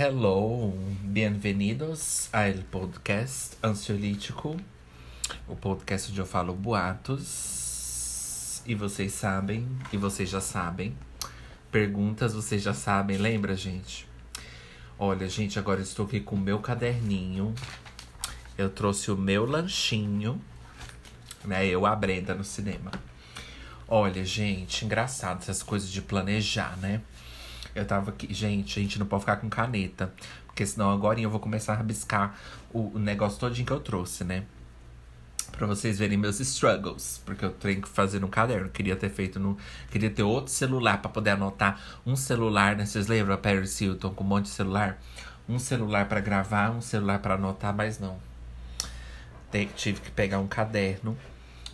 Hello, bem-vindos ao podcast Ansiolítico, o podcast onde eu falo boatos. E vocês sabem, e vocês já sabem. Perguntas vocês já sabem, lembra, gente? Olha, gente, agora estou aqui com o meu caderninho. Eu trouxe o meu lanchinho, né? Eu, a Brenda, no cinema. Olha, gente, engraçado essas coisas de planejar, né? Eu tava aqui, gente, a gente não pode ficar com caneta. Porque senão agora eu vou começar a rabiscar o, negócio todinho que eu trouxe, né? Pra vocês verem meus struggles. Porque eu tenho que fazer no caderno. Queria ter feito no. Queria ter outro celular pra poder anotar. Um celular, né? Vocês lembram a Paris Hilton com um monte de celular? Um celular pra gravar, um celular pra anotar, mas não. Tive que pegar um caderno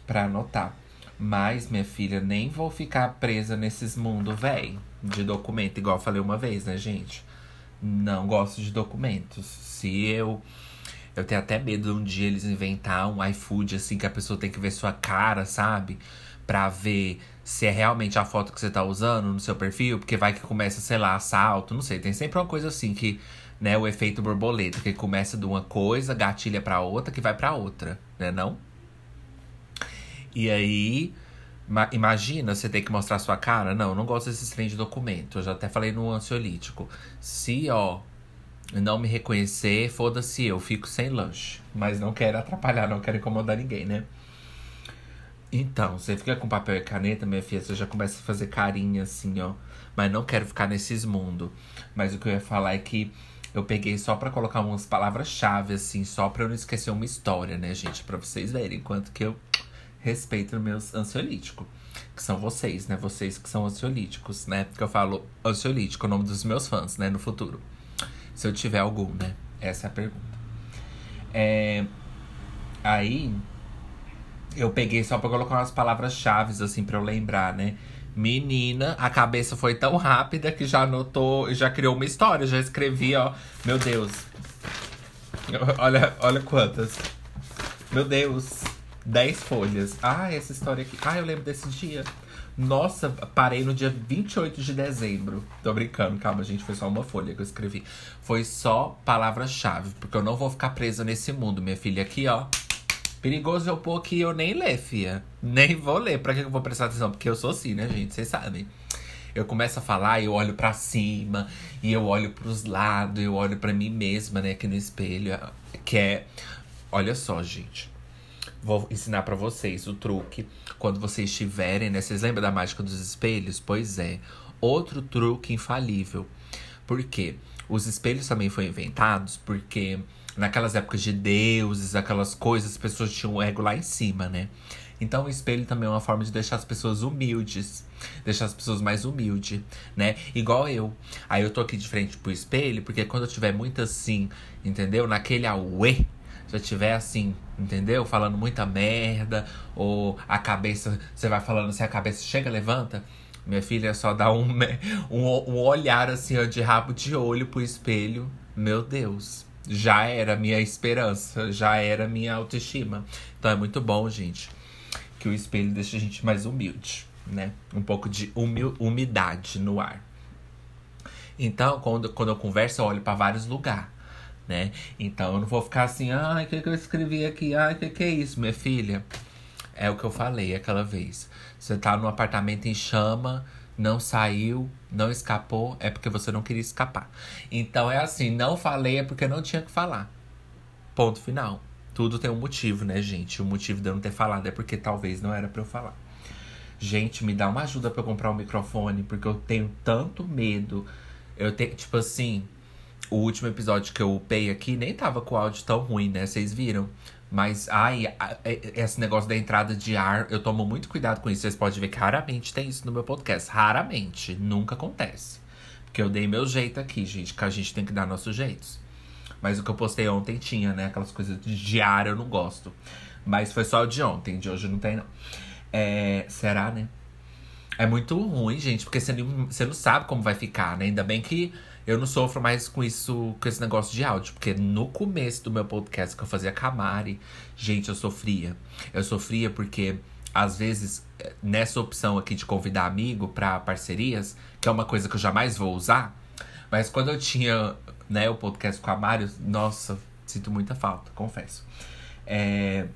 pra anotar. Mas, minha filha, nem vou ficar presa nesses mundos, véi, de documento, igual eu falei uma vez, né, gente? Não gosto de documentos. Se eu. Eu tenho até medo de um dia eles inventar um iFood, assim, que a pessoa tem que ver sua cara, sabe? Pra ver se é realmente a foto que você tá usando no seu perfil, porque vai que começa, sei lá, assalto, não sei. Tem sempre uma coisa assim que, né, o efeito borboleta, que começa de uma coisa, gatilha pra outra, que vai pra outra, né, não? E aí, imagina você ter que mostrar sua cara. Não, eu não gosto desses trem de documento. Eu já até falei no ansiolítico. Se, ó, não me reconhecer, foda-se, eu fico sem lanche. Mas não quero atrapalhar, não quero incomodar ninguém, né? Então, você fica com papel e caneta, minha filha, você já começa a fazer carinha assim, ó. Mas não quero ficar nesses mundos. Mas o que eu ia falar é que eu peguei só pra colocar umas palavras-chave, assim, só pra eu não esquecer uma história, né, gente? Pra vocês verem quanto que eu respeito meus ansiolíticos. Que são vocês, né? Vocês que são ansiolíticos, né? Porque eu falo ansiolítico, o nome dos meus fãs, né? No futuro. Se eu tiver algum, né? Essa é a pergunta. É... Aí, eu peguei só pra colocar umas palavras-chave, assim, pra eu lembrar, né? Menina, a cabeça foi tão rápida que já anotou, já criou uma história, já escrevi, ó. Meu Deus. Olha, olha quantas. Meu Deus. 10 folhas. Ah, essa história aqui. Ah, eu lembro desse dia. Nossa, parei no dia 28 de dezembro. Tô brincando, calma, gente. Foi só uma folha que eu escrevi. Foi só palavra-chave, porque eu não vou ficar presa nesse mundo, minha filha. Aqui, ó. Perigoso eu pôr aqui e eu nem ler, fia. Nem vou ler. Pra que eu vou prestar atenção? Porque eu sou assim, né, gente? Vocês sabem. Eu começo a falar eu olho pra cima, e eu olho pros lados, eu olho pra mim mesma, né, aqui no espelho. Que é. Olha só, gente. Vou ensinar pra vocês o truque quando vocês estiverem, né? Vocês lembram da mágica dos espelhos? Pois é. Outro truque infalível. Por quê? Os espelhos também foram inventados porque naquelas épocas de deuses, aquelas coisas, as pessoas tinham o ego lá em cima, né? Então o espelho também é uma forma de deixar as pessoas humildes. Deixar as pessoas mais humildes, né? Igual eu. Aí eu tô aqui de frente pro espelho, porque quando eu tiver muito assim, entendeu? Naquele auê, já tiver assim, entendeu? Falando muita merda, ou a cabeça, você vai falando assim, a cabeça chega, levanta. Minha filha só dá um, um, um olhar assim, ó, de rabo de olho pro espelho. Meu Deus, já era minha esperança, já era minha autoestima. Então é muito bom, gente, que o espelho deixa a gente mais humilde, né? Um pouco de humil, umidade no ar. Então, quando, quando eu converso, eu olho pra vários lugares, né? Então, eu não vou ficar assim, ai, o que, que eu escrevi aqui? Ai, o que, que é isso, minha filha? É o que eu falei aquela vez. Você tá num apartamento em chama, não saiu, não escapou, é porque você não queria escapar. Então, é assim, não falei é porque não tinha que falar. Ponto final. Tudo tem um motivo, né, gente? O motivo de eu não ter falado é porque talvez não era pra eu falar. Gente, me dá uma ajuda pra eu comprar um microfone, porque eu tenho tanto medo. Eu tenho, tipo assim, o último episódio que eu upei aqui nem tava com o áudio tão ruim, né? Vocês viram? Mas, ai, a- é- esse negócio da entrada de ar, eu tomo muito cuidado com isso. Vocês podem ver que raramente tem isso no meu podcast. Raramente. Nunca acontece. Porque eu dei meu jeito aqui, gente, que a gente tem que dar nossos jeitos. Mas o que eu postei ontem tinha, né? Aquelas coisas de ar eu não gosto. Mas foi só o de ontem, de hoje não tem, não. É, será, né? É muito ruim, gente, porque você não, você não sabe como vai ficar, né? Ainda bem que eu não sofro mais com isso, com esse negócio de áudio. Porque no começo do meu podcast que eu fazia com a Mari, gente, eu sofria. Eu sofria porque, às vezes, eh, nessa opção aqui de convidar amigo pra parcerias, que é uma coisa que eu jamais vou usar, mas quando eu tinha né? O podcast com a Mário. Nossa, sinto muita falta, confesso. É,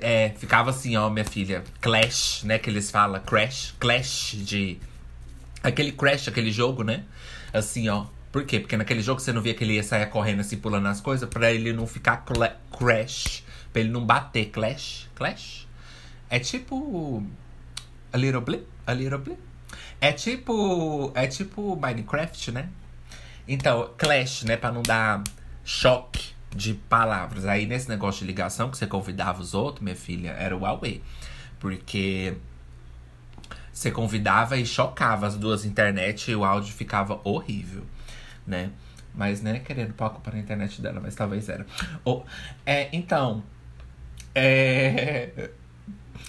é, ficava assim, ó, minha filha, Clash, né? Que eles falam, Crash, Clash de. Aquele Crash, aquele jogo, né? Assim, ó. Por quê? Porque naquele jogo você não via que ele ia sair correndo assim, pulando as coisas, pra ele não ficar crash. Pra ele não bater. Clash? Clash? É tipo. A little blip? A little blip? É tipo. É tipo Minecraft, né? Então, Clash, né? Pra não dar choque de palavras. Aí nesse negócio de ligação que você convidava os outros, minha filha, era o Huawei. Porque você convidava e chocava as duas internet e o áudio ficava horrível, né? Mas, né, querendo pôr a culpa na internet dela, mas talvez era. Oh, é, então, é...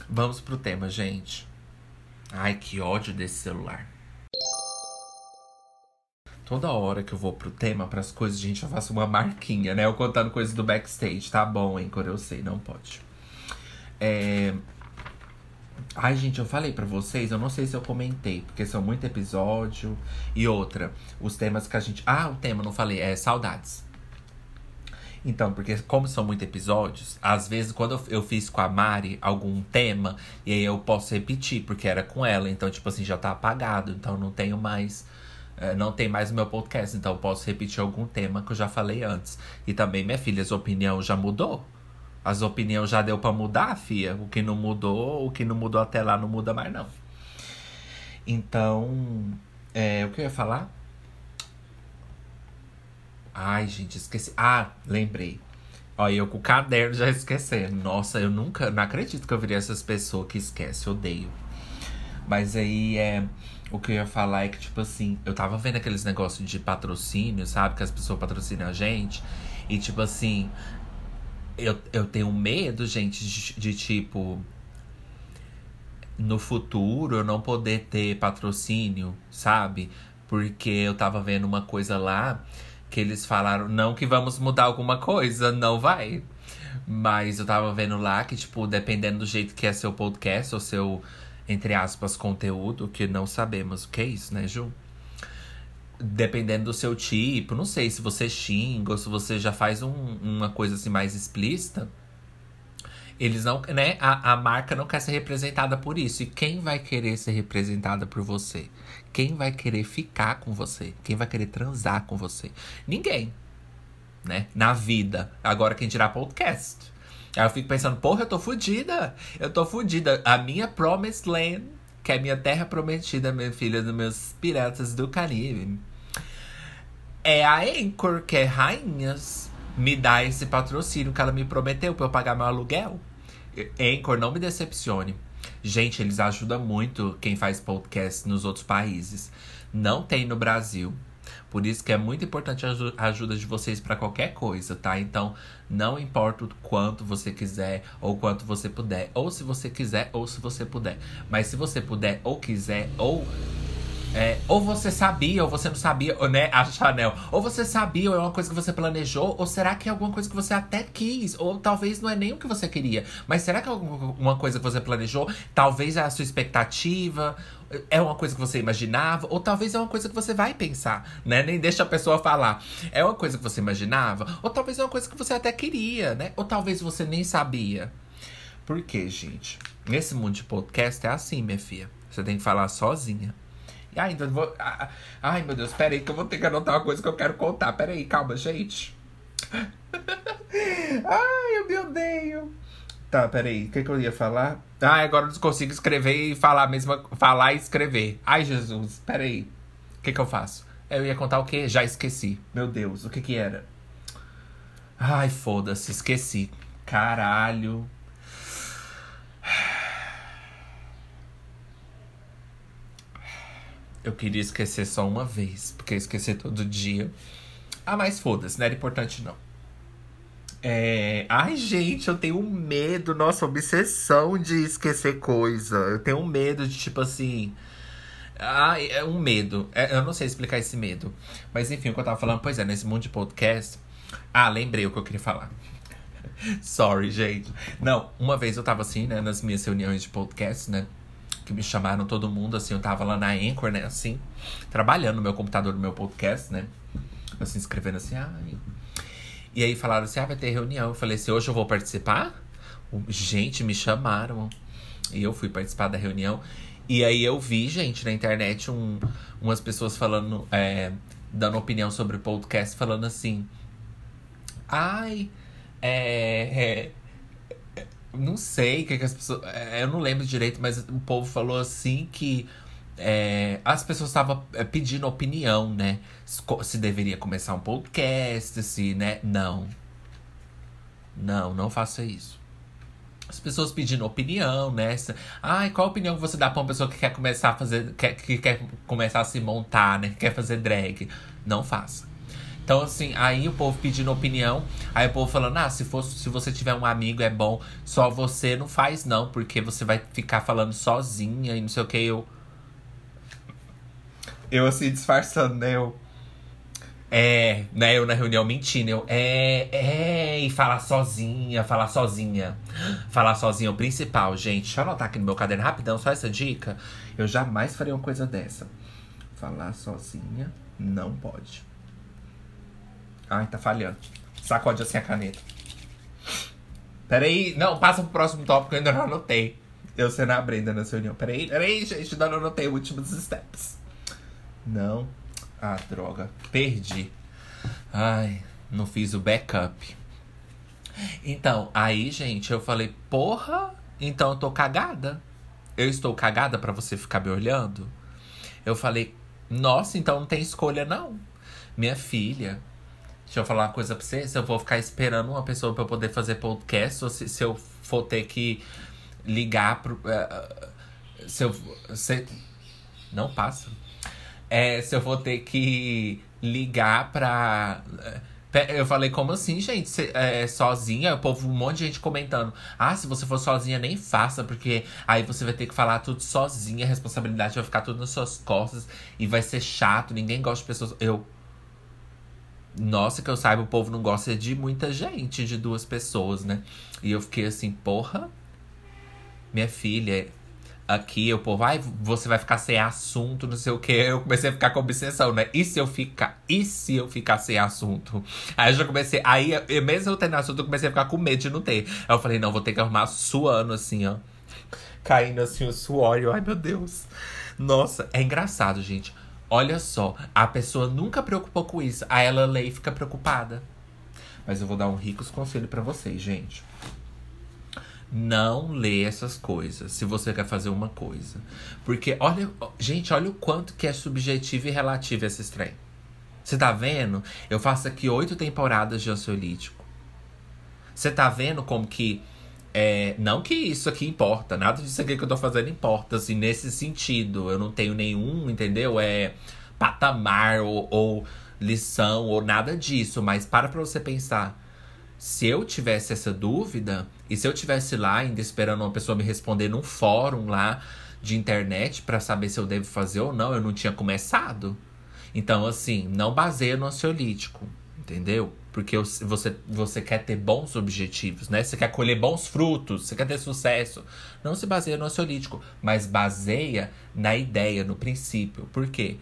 Vamos pro tema, gente. Ai, que ódio desse celular. Toda hora que eu vou pro tema, pras coisas, gente, eu faço uma marquinha, né? Eu contando coisas do backstage. Tá bom, hein? Quando eu sei, não pode. É... Ai, gente, eu falei para vocês, eu não sei se eu comentei, porque são muito episódio. E outra, os temas que a gente. Ah, o tema, não falei, é saudades. Então, porque como são muitos episódios, às vezes quando eu, fiz com a Mari algum tema, e aí eu posso repetir, porque era com ela. Então, tipo assim, já tá apagado. Então não tenho mais. É, não tem mais o meu podcast, então eu posso repetir algum tema que eu já falei antes. E também, minha filha, a opinião já mudou. As opiniões já deu para mudar, fia. O que não mudou, o que não mudou até lá não muda mais, não. Então, é, o que eu ia falar? Ai, gente, esqueci. Ah, lembrei. Olha, eu com o caderno já esquecendo. Nossa, eu nunca. Não acredito que eu virei essas pessoas que esquecem, odeio. Mas aí é. O que eu ia falar é que, tipo assim, eu tava vendo aqueles negócios de patrocínio, sabe? Que as pessoas patrocinam a gente. E, tipo assim, eu, eu tenho medo, gente, de, de tipo. No futuro eu não poder ter patrocínio, sabe? Porque eu tava vendo uma coisa lá que eles falaram, não que vamos mudar alguma coisa, não vai. Mas eu tava vendo lá que, tipo, dependendo do jeito que é seu podcast ou seu, entre aspas, conteúdo, que não sabemos o que é isso, né, Ju? Dependendo do seu tipo, não sei se você xinga ou se você já faz um, uma coisa assim mais explícita. Eles não, né? A, a marca não quer ser representada por isso. E quem vai querer ser representada por você? Quem vai querer ficar com você? Quem vai querer transar com você? Ninguém. Né? Na vida. Agora quem tirar podcast. Aí eu fico pensando, porra, eu tô fodida. Eu tô fodida. A minha Promised Land, que é a minha terra prometida, minha filha, dos meus piratas do Caribe. É a Anchor, que é rainhas, me dá esse patrocínio que ela me prometeu pra eu pagar meu aluguel. Anchor, não me decepcione. Gente, eles ajudam muito quem faz podcast nos outros países. Não tem no Brasil. Por isso que é muito importante a ajuda de vocês para qualquer coisa, tá? Então, não importa o quanto você quiser ou quanto você puder, ou se você quiser ou se você puder. Mas se você puder ou quiser ou é, ou você sabia, ou você não sabia, né? A Chanel. Ou você sabia, ou é uma coisa que você planejou, ou será que é alguma coisa que você até quis? Ou talvez não é nem o que você queria. Mas será que é alguma coisa que você planejou? Talvez é a sua expectativa, é uma coisa que você imaginava, ou talvez é uma coisa que você vai pensar, né? Nem deixa a pessoa falar. É uma coisa que você imaginava, ou talvez é uma coisa que você até queria, né? Ou talvez você nem sabia. Por quê, gente? Nesse mundo de podcast é assim, minha filha. Você tem que falar sozinha. Ai, então vou. Ai, meu Deus, peraí, que eu vou ter que anotar uma coisa que eu quero contar. Peraí, calma, gente. Ai, eu me odeio. Tá, peraí, o que, que eu ia falar? Ah, agora eu não consigo escrever e falar mesmo. Falar e escrever. Ai, Jesus, peraí. O que, que eu faço? Eu ia contar o quê? Já esqueci. Meu Deus, o que que era? Ai, foda-se, esqueci. Caralho. Eu queria esquecer só uma vez, porque esquecer todo dia. Ah, mas foda-se, não era importante não. É... Ai, gente, eu tenho medo, nossa, obsessão de esquecer coisa. Eu tenho medo de, tipo assim. Ai, é um medo. É, eu não sei explicar esse medo. Mas enfim, o que eu tava falando, pois é, nesse mundo de podcast. Ah, lembrei o que eu queria falar. Sorry, gente. Não, uma vez eu tava assim, né, nas minhas reuniões de podcast, né? Que me chamaram todo mundo, assim, eu tava lá na Anchor, né, assim, trabalhando no meu computador, no meu podcast, né. assim, escrevendo assim, ai. E aí falaram assim: ah, vai ter reunião. Eu falei assim: hoje eu vou participar? Gente, me chamaram. E eu fui participar da reunião. E aí eu vi, gente, na internet um, umas pessoas falando, é, dando opinião sobre o podcast, falando assim. Ai, é, é não sei o que, que as pessoas. É, eu não lembro direito, mas o povo falou assim que é, as pessoas estavam é, pedindo opinião, né? Se deveria começar um podcast, se, né? Não. Não, não faça isso. As pessoas pedindo opinião, né? Ai, qual a opinião que você dá pra uma pessoa que quer começar a fazer. Quer, que quer começar a se montar, né? Que quer fazer drag? Não faça. Então, assim, aí o povo pedindo opinião, aí o povo falando, ah, se, fosse, se você tiver um amigo é bom, só você não faz, não, porque você vai ficar falando sozinha e não sei o que. Eu, eu assim, disfarçando, né? Eu. É, né? Eu na reunião mentindo. Eu, é, é, e falar sozinha, falar sozinha. Falar sozinha é o principal, gente. Deixa eu anotar aqui no meu caderno rapidão, só essa dica. Eu jamais faria uma coisa dessa. Falar sozinha não pode. Ai, tá falhando. Sacode assim a caneta. Peraí, não, passa pro próximo tópico, eu ainda não anotei. Eu sendo a Brenda nessa reunião. Peraí, peraí, gente, ainda não anotei os últimos steps. Não. Ah, droga. Perdi. Ai, não fiz o backup. Então, aí, gente, eu falei, porra, então eu tô cagada. Eu estou cagada para você ficar me olhando? Eu falei, nossa, então não tem escolha, não. Minha filha, deixa eu falar uma coisa pra você. Se eu vou ficar esperando uma pessoa para poder fazer podcast, ou se, se eu for ter que ligar pro. Uh, se eu. Se, não passa é, se eu vou ter que ligar pra. É, eu falei, como assim, gente? Cê, é, sozinha? O povo, um monte de gente comentando. Ah, se você for sozinha, nem faça, porque aí você vai ter que falar tudo sozinha, a responsabilidade vai ficar tudo nas suas costas e vai ser chato, ninguém gosta de pessoas. Eu. Nossa, que eu saiba, o povo não gosta de muita gente, de duas pessoas, né? E eu fiquei assim, porra, minha filha, aqui, o povo, ai, você vai ficar sem assunto, não sei o que. Eu comecei a ficar com obsessão, né? E se eu ficar? E se eu ficar sem assunto? Aí eu já comecei. Aí, eu, mesmo eu tendo assunto, eu comecei a ficar com medo de não ter. Aí eu falei, não, vou ter que arrumar suando assim, ó. Caindo assim o suor. Ai, meu Deus. Nossa, é engraçado, gente. Olha só, a pessoa nunca preocupou com isso. Aí ela lê e fica preocupada. Mas eu vou dar um ricos conselho para vocês, gente. Não lê essas coisas se você quer fazer uma coisa. Porque, olha, gente, olha o quanto que é subjetivo e relativo esse trem. Você tá vendo? Eu faço aqui oito temporadas de ansiolítico. Você tá vendo como que. É, não que isso aqui importa, nada disso aqui que eu tô fazendo importa, assim, nesse sentido. Eu não tenho nenhum, entendeu? É patamar ou, ou lição ou nada disso. Mas para pra você pensar se eu tivesse essa dúvida, e se eu tivesse lá ainda esperando uma pessoa me responder num fórum lá de internet para saber se eu devo fazer ou não, eu não tinha começado. Então, assim, não baseia no ansiolítico, entendeu? Porque você, você quer ter bons objetivos, né? Você quer colher bons frutos, você quer ter sucesso. Não se baseia no ansiolítico, mas baseia na ideia, no princípio. Por quê?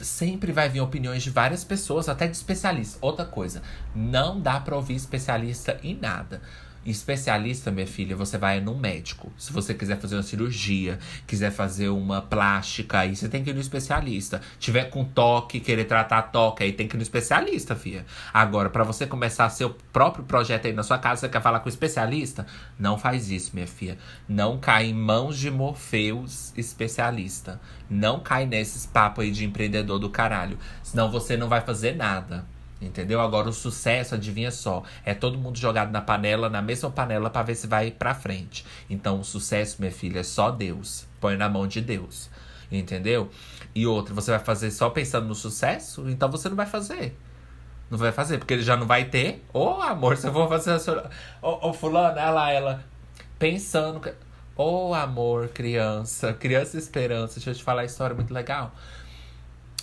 sempre vai vir opiniões de várias pessoas, até de especialistas. Outra coisa, não dá para ouvir especialista em nada. Especialista, minha filha, você vai no médico. Se você quiser fazer uma cirurgia, quiser fazer uma plástica, aí você tem que ir no especialista. Tiver com toque, querer tratar toque, aí tem que ir no especialista, filha. Agora, para você começar seu próprio projeto aí na sua casa, você quer falar com o especialista? Não faz isso, minha filha. Não cai em mãos de Morfeus especialista. Não cai nesses papos aí de empreendedor do caralho. Senão você não vai fazer nada. Entendeu? Agora o sucesso, adivinha só, é todo mundo jogado na panela, na mesma panela para ver se vai para frente. Então o sucesso, minha filha, é só Deus. Põe na mão de Deus. Entendeu? E outra, você vai fazer só pensando no sucesso? Então você não vai fazer. Não vai fazer, porque ele já não vai ter. Ô, oh, amor, se eu vou fazer a sua. Ô, oh, fulano, ela, ela. Pensando. Ô, oh, amor, criança. Criança esperança. Deixa eu te falar a história muito legal.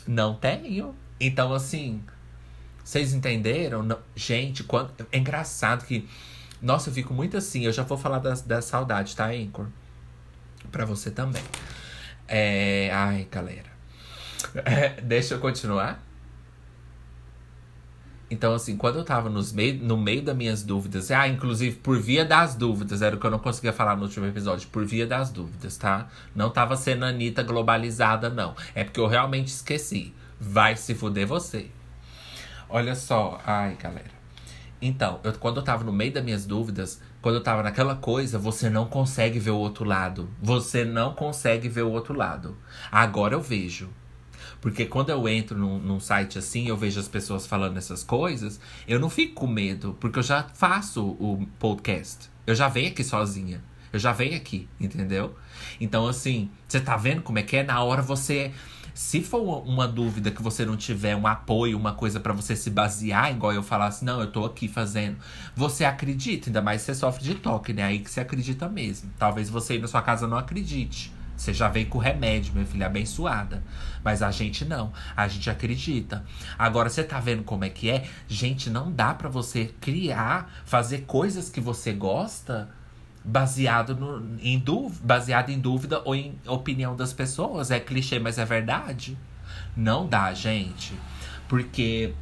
Não tenho. Então, assim, vocês entenderam? Não, gente, quando, é engraçado que. Nossa, eu fico muito assim. Eu já vou falar da, da saudade, tá, Anchor? Pra você também. É, ai, galera. É, deixa eu continuar. Então, assim, quando eu tava nos meio, no meio das minhas dúvidas, ah, inclusive por via das dúvidas, era o que eu não conseguia falar no último episódio, por via das dúvidas, tá? Não tava sendo Anitta globalizada, não. É porque eu realmente esqueci. Vai se fuder você. Olha só, ai, galera. Então, eu, quando eu tava no meio das minhas dúvidas, quando eu tava naquela coisa, você não consegue ver o outro lado. Você não consegue ver o outro lado. Agora eu vejo. Porque quando eu entro num, num, site assim, eu vejo as pessoas falando essas coisas, eu não fico com medo, porque eu já faço o podcast. Eu já venho aqui sozinha. Eu já venho aqui, entendeu? Então, assim, você tá vendo como é que é? Na hora você. Se for uma dúvida que você não tiver um apoio, uma coisa para você se basear, igual eu falasse, não, eu tô aqui fazendo, você acredita, ainda mais se você sofre de toque, né? Aí que você acredita mesmo. Talvez você aí na sua casa não acredite. Você já vem com remédio, minha filha, abençoada. Mas a gente não. A gente acredita. Agora, você tá vendo como é que é? Gente, não dá para você criar, fazer coisas que você gosta baseado, no, em dúvida, baseado em dúvida ou em opinião das pessoas. É clichê, mas é verdade. Não dá, gente. Porque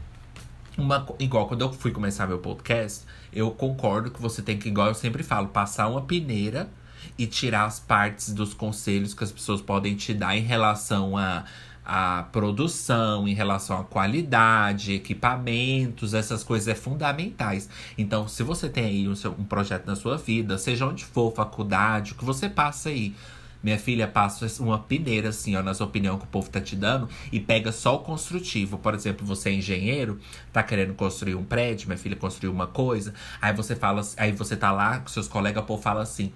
uma, igual quando eu fui começar meu podcast, eu concordo que você tem que, igual eu sempre falo, passar uma peneira e tirar as partes dos conselhos que as pessoas podem te dar em relação a a produção, em relação à qualidade, equipamentos, essas coisas é fundamentais. Então, se você tem aí um, seu, um projeto na sua vida, seja onde for, faculdade, o que você passa aí. Minha filha passa uma peneira, assim, ó, nas opiniões que o povo tá te dando e pega só o construtivo. Por exemplo, você é engenheiro, tá querendo construir um prédio, minha filha construiu uma coisa, aí você fala, aí você tá lá com seus colegas, o povo fala assim: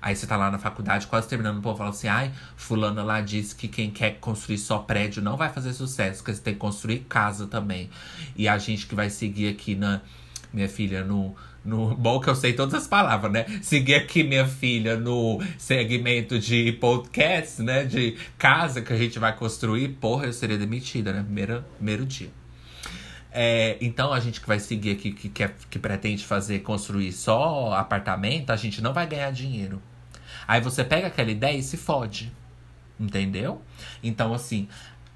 Aí você tá lá na faculdade, quase terminando, o povo fala assim: ai, fulana lá disse que quem quer construir só prédio não vai fazer sucesso, que você tem que construir casa também. E a gente que vai seguir aqui na. Minha filha, no, no. Bom que eu sei todas as palavras, né? Seguir aqui, minha filha, no segmento de podcast, né? De casa que a gente vai construir, porra, eu seria demitida, né? Primeiro, primeiro dia. É, então a gente que vai seguir aqui, que, que, que pretende fazer, construir só apartamento, a gente não vai ganhar dinheiro. Aí você pega aquela ideia e se fode. Entendeu? Então, assim,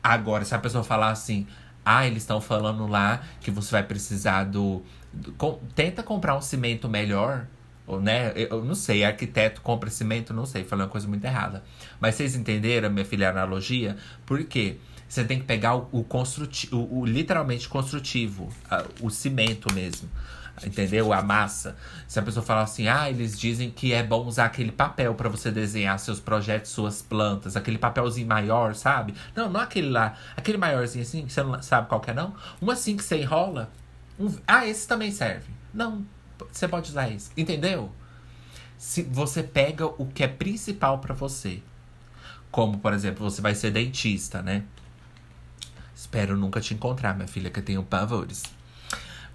agora, se a pessoa falar assim, ah, eles estão falando lá que você vai precisar do. do com, tenta comprar um cimento melhor. Ou, né? Eu não sei, arquiteto compra cimento, não sei, falei uma coisa muito errada. Mas vocês entenderam, minha filha, a analogia? Por quê? Você tem que pegar o, o construtivo, o, o, literalmente construtivo, o cimento mesmo. Entendeu? A massa. Se a pessoa falar assim, ah, eles dizem que é bom usar aquele papel para você desenhar seus projetos, suas plantas, aquele papelzinho maior, sabe? Não, não aquele lá, aquele maiorzinho assim, você não sabe qual que é, não. Um assim que você enrola. Um, ah, esse também serve. Não, você pode usar esse. Entendeu? Se você pega o que é principal para você. Como, por exemplo, você vai ser dentista, né? Espero nunca te encontrar, minha filha, que eu tenho pavores.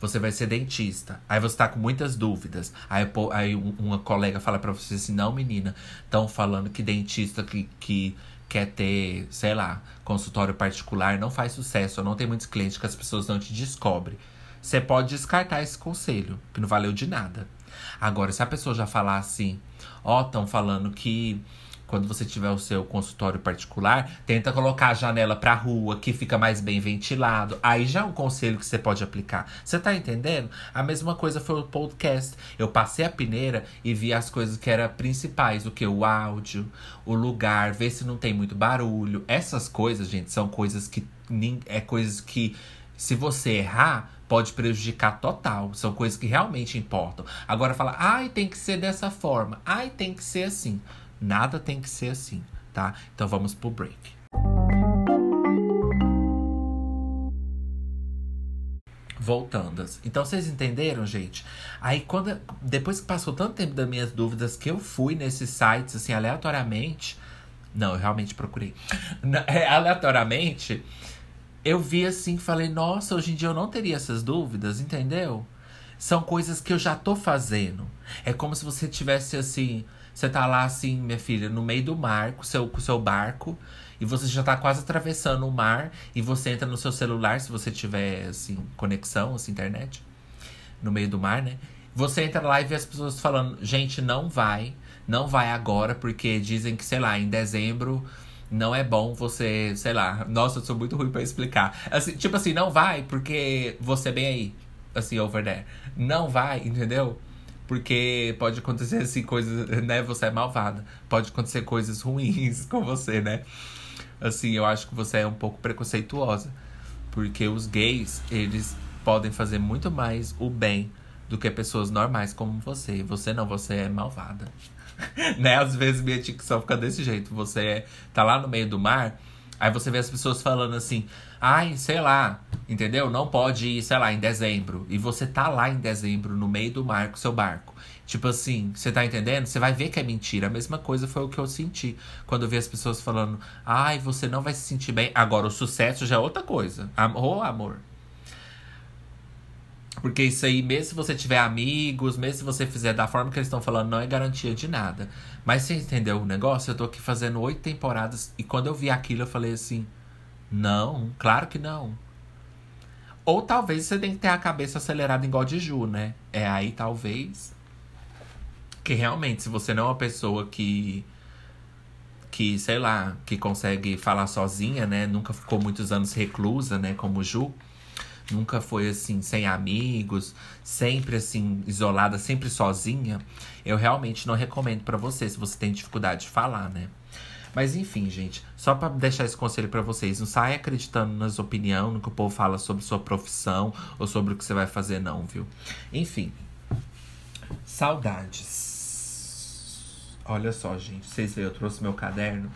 Você vai ser dentista. Aí você tá com muitas dúvidas. Aí, aí uma colega fala para você assim: não, menina, estão falando que dentista que, que quer ter, sei lá, consultório particular não faz sucesso. Não tem muitos clientes que as pessoas não te descobrem. Você pode descartar esse conselho, que não valeu de nada. Agora, se a pessoa já falar assim: ó, oh, estão falando que quando você tiver o seu consultório particular, tenta colocar a janela pra rua, que fica mais bem ventilado. Aí já é um conselho que você pode aplicar. Você tá entendendo? A mesma coisa foi o podcast. Eu passei a peneira e vi as coisas que eram principais. O que? O áudio, o lugar, ver se não tem muito barulho. Essas coisas, gente, são coisas que. É coisas que, se você errar, pode prejudicar total. São coisas que realmente importam. Agora fala, ai, tem que ser dessa forma. Ai, tem que ser assim. Nada tem que ser assim, tá? Então vamos pro break. Voltando. Então vocês entenderam, gente? Aí quando depois que passou tanto tempo das minhas dúvidas que eu fui nesses sites assim aleatoriamente, não, eu realmente procurei. É, aleatoriamente, eu vi assim, falei, nossa, hoje em dia eu não teria essas dúvidas, entendeu? São coisas que eu já tô fazendo. É como se você tivesse assim, você tá lá assim, minha filha, no meio do mar com seu, com seu barco. E você já tá quase atravessando o mar. E você entra no seu celular, se você tiver, assim, conexão, assim, internet. No meio do mar, né? Você entra lá e vê as pessoas falando: gente, não vai. Não vai agora, porque dizem que, sei lá, em dezembro não é bom você, sei lá, nossa, eu sou muito ruim para explicar. Assim, tipo assim, não vai porque você é bem aí, assim, over there. Não vai, entendeu? Porque pode acontecer assim coisas, né? Você é malvada. Pode acontecer coisas ruins com você, né? Assim, eu acho que você é um pouco preconceituosa. Porque os gays, eles podem fazer muito mais o bem do que pessoas normais como você. Você não, você é malvada. né? Às vezes minha dicção fica desse jeito. Você tá lá no meio do mar, aí você vê as pessoas falando assim: ai, sei lá, entendeu? Não pode ir, sei lá, em dezembro. E você tá lá em dezembro, no meio do mar com seu barco. Tipo assim, você tá entendendo? Você vai ver que é mentira. A mesma coisa foi o que eu senti quando eu vi as pessoas falando: ai, você não vai se sentir bem. Agora, o sucesso já é outra coisa. Ô, oh, amor. Porque isso aí, mesmo se você tiver amigos, mesmo se você fizer da forma que eles estão falando, não é garantia de nada. Mas você entendeu o negócio? Eu tô aqui fazendo oito temporadas e quando eu vi aquilo, eu falei assim: não, claro que não. Ou talvez você tem que ter a cabeça acelerada igual de Ju, né? É aí talvez. Que realmente, se você não é uma pessoa que. Que, sei lá, que consegue falar sozinha, né? Nunca ficou muitos anos reclusa, né? Como Ju nunca foi assim, sem amigos, sempre assim, isolada, sempre sozinha, eu realmente não recomendo para você se você tem dificuldade de falar, né? Mas enfim, gente, só para deixar esse conselho para vocês, não saia acreditando nas opiniões, no que o povo fala sobre sua profissão ou sobre o que você vai fazer, não, viu? Enfim. Saudades. Olha só, gente, vocês veem, eu trouxe meu caderno.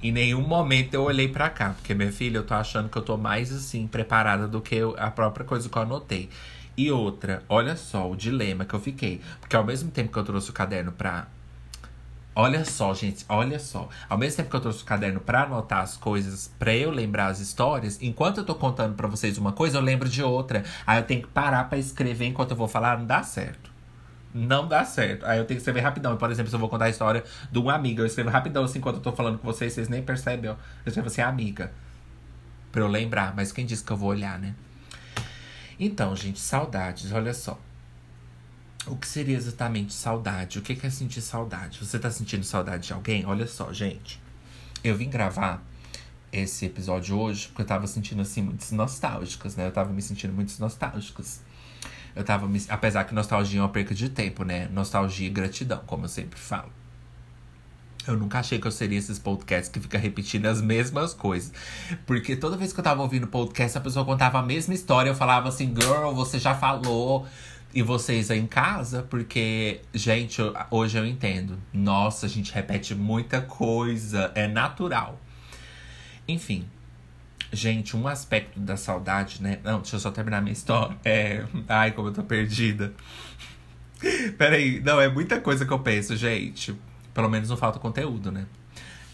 Em nenhum momento eu olhei para cá, porque minha filha, eu tô achando que eu tô mais assim preparada do que a própria coisa que eu anotei. E outra, olha só o dilema que eu fiquei, porque ao mesmo tempo que eu trouxe o caderno pra Olha só, gente, olha só. Ao mesmo tempo que eu trouxe o caderno para anotar as coisas, para eu lembrar as histórias, enquanto eu tô contando para vocês uma coisa, eu lembro de outra. Aí eu tenho que parar para escrever enquanto eu vou falar, não dá certo não dá certo. Aí eu tenho que escrever rapidão. Por exemplo, se eu vou contar a história de uma amiga, eu escrevo rapidão assim enquanto eu tô falando com vocês, vocês nem percebem, ó. Eu escrevo assim, amiga. Pra eu lembrar, mas quem disse que eu vou olhar, né? Então, gente, saudades, olha só. O que seria exatamente saudade? O que é sentir saudade? Você tá sentindo saudade de alguém? Olha só, gente. Eu vim gravar esse episódio hoje porque eu tava sentindo assim muitas nostálgicas, né? Eu tava me sentindo muito nostálgicas. Eu tava me... Apesar que nostalgia é uma perca de tempo, né? Nostalgia e gratidão, como eu sempre falo. Eu nunca achei que eu seria esses podcasts que fica repetindo as mesmas coisas. Porque toda vez que eu tava ouvindo podcast, a pessoa contava a mesma história. Eu falava assim, girl, você já falou. E vocês aí em casa, porque, gente, hoje eu entendo. Nossa, a gente repete muita coisa. É natural. Enfim, Gente, um aspecto da saudade, né? Não, deixa eu só terminar minha história. É. Ai, como eu tô perdida. Peraí, não, é muita coisa que eu penso, gente. Pelo menos não falta conteúdo, né?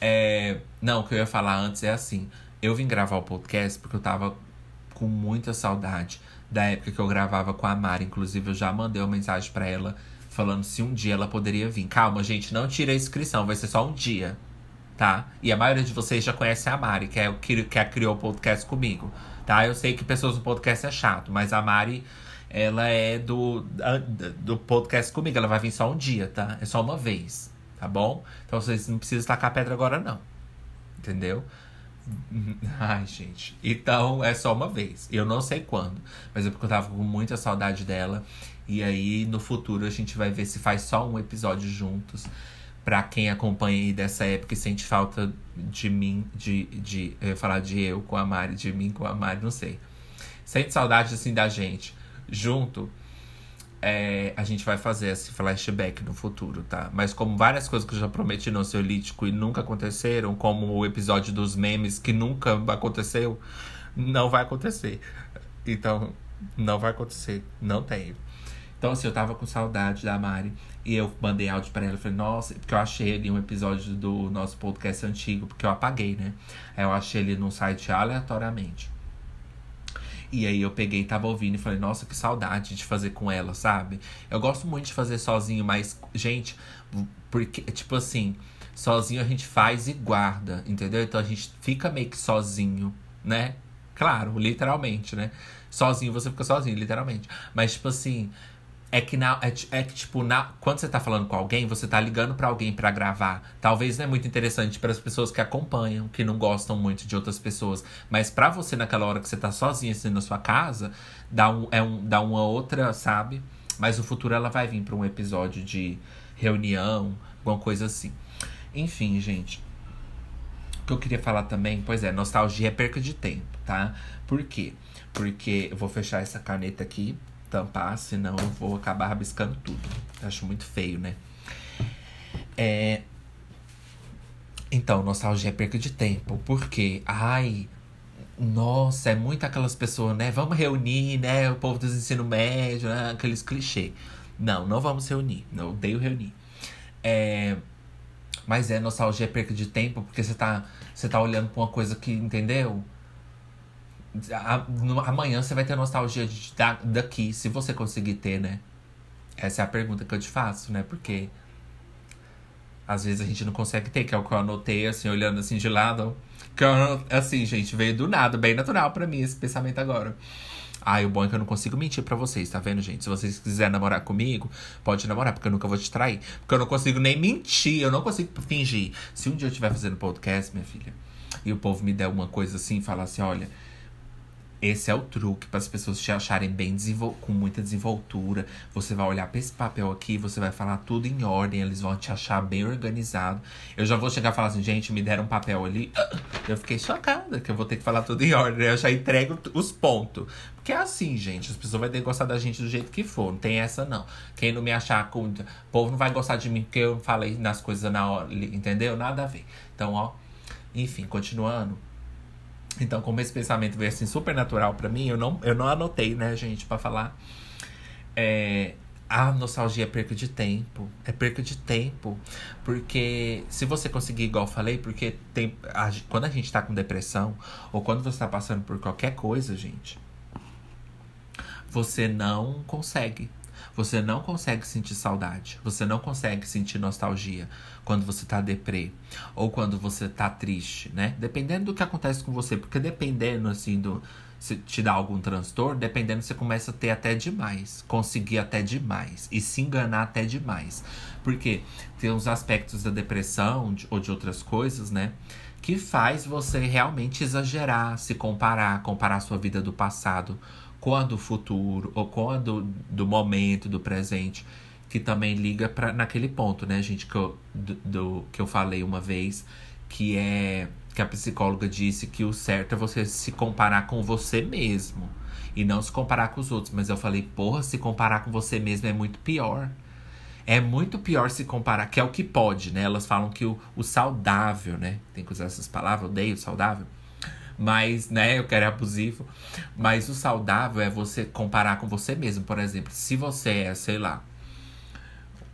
É... Não, o que eu ia falar antes é assim. Eu vim gravar o podcast porque eu tava com muita saudade da época que eu gravava com a Mari. Inclusive, eu já mandei uma mensagem para ela falando se um dia ela poderia vir. Calma, gente, não tira a inscrição, vai ser só um dia tá? E a maioria de vocês já conhece a Mari, que é o que, que criou o podcast comigo, tá? Eu sei que pessoas do podcast é chato, mas a Mari, ela é do, do podcast comigo. Ela vai vir só um dia, tá? É só uma vez, tá bom? Então vocês não precisam tacar pedra agora, não. Entendeu? Ai, gente. Então é só uma vez. Eu não sei quando. Mas é porque eu tava com muita saudade dela. E aí, no futuro, a gente vai ver se faz só um episódio juntos para quem acompanha aí dessa época e sente falta de mim, de, de. Eu falar de eu com a Mari, de mim com a Mari, não sei. Sente saudade assim da gente. Junto, é, a gente vai fazer esse flashback no futuro, tá? Mas como várias coisas que eu já prometi no Ansiolítico e nunca aconteceram, como o episódio dos memes que nunca aconteceu, não vai acontecer. Então, não vai acontecer. Não tem. Então, assim, eu tava com saudade da Mari. E eu mandei áudio pra ela. Falei, nossa, porque eu achei ali um episódio do nosso podcast antigo, porque eu apaguei, né? Eu achei ele no site aleatoriamente. E aí eu peguei tava ouvindo e falei, nossa, que saudade de fazer com ela, sabe? Eu gosto muito de fazer sozinho, mas, gente, porque, tipo assim, sozinho a gente faz e guarda, entendeu? Então a gente fica meio que sozinho, né? Claro, literalmente, né? Sozinho você fica sozinho, literalmente. Mas, tipo assim, É que, na, é, é que tipo, na, quando você tá falando com alguém, você tá ligando para alguém para gravar. Talvez não é muito interessante para as pessoas que acompanham, que não gostam muito de outras pessoas. Mas para você, naquela hora que você tá sozinha assim na sua casa, dá, um, é um, dá uma outra, sabe? Mas no futuro ela vai vir para um episódio de reunião, alguma coisa assim. Enfim, gente. O que eu queria falar também, pois é, nostalgia é perca de tempo, tá? Por quê? Porque eu vou fechar essa caneta aqui, tampar, senão eu vou acabar rabiscando tudo. acho muito feio, né? É. Então, nostalgia é perca de tempo. Porque, ai, nossa, é muito aquelas pessoas, né? Vamos reunir, né? O povo dos ensino médio, né? aqueles clichês. Não, não vamos reunir. Eu odeio reunir. É, mas é nostalgia, é perca de tempo, porque você tá, você tá olhando pra uma coisa que, entendeu? Amanhã você vai ter nostalgia de, da, daqui, se você conseguir ter, né? Essa é a pergunta que eu te faço, né? Porque às vezes a gente não consegue ter, que é o que eu anotei, assim, olhando assim de lado. Que eu, assim, gente, veio do nada, bem natural para mim esse pensamento agora. Ah, o bom é que eu não consigo mentir para vocês, tá vendo, gente? Se vocês quiserem namorar comigo, pode namorar, porque eu nunca vou te trair. Porque eu não consigo nem mentir, eu não consigo fingir. Se um dia eu estiver fazendo podcast, minha filha, e o povo me der uma coisa assim, falar assim, olha, esse é o truque para as pessoas te acharem bem com muita desenvoltura. Você vai olhar para esse papel aqui, você vai falar tudo em ordem, eles vão te achar bem organizado. Eu já vou chegar e falar assim, gente, me deram um papel ali. Eu fiquei chocada que eu vou ter que falar tudo em ordem. Eu já entrego os pontos. Porque é assim, gente, as pessoas vão ter que gostar da gente do jeito que for. Não tem essa, não. Quem não me achar com. O povo não vai gostar de mim porque eu falei nas coisas na hora, entendeu? Nada a ver. Então, ó. Enfim, continuando. Então, como esse pensamento veio assim super natural para mim, eu não, eu não anotei, né, gente, para falar. É, a nostalgia é perca de tempo. É perca de tempo. Porque se você conseguir, igual eu falei, porque tem, a, quando a gente tá com depressão, ou quando você tá passando por qualquer coisa, gente, você não consegue você não consegue sentir saudade. Você não consegue sentir nostalgia quando você tá deprê. Ou quando você tá triste, né? Dependendo do que acontece com você. Porque dependendo, assim, do. Se te dá algum transtorno, dependendo, você começa a ter até demais. Conseguir até demais. E se enganar até demais. Porque tem uns aspectos da depressão ou de outras coisas, né? Que faz você realmente exagerar, se comparar, comparar sua vida do passado com a do futuro ou com a do, do momento, do presente, que também liga para naquele ponto, né, gente, que eu, do, do, que eu falei uma vez, que é que a psicóloga disse que o certo é você se comparar com você mesmo e não se comparar com os outros. Mas eu falei, porra, se comparar com você mesmo é muito pior. É muito pior se comparar, que é o que pode, né? Elas falam que o, o saudável, né? Tem que usar essas palavras, odeio saudável mas, né, eu quero é abusivo. Mas o saudável é você comparar com você mesmo. Por exemplo, se você é, sei lá,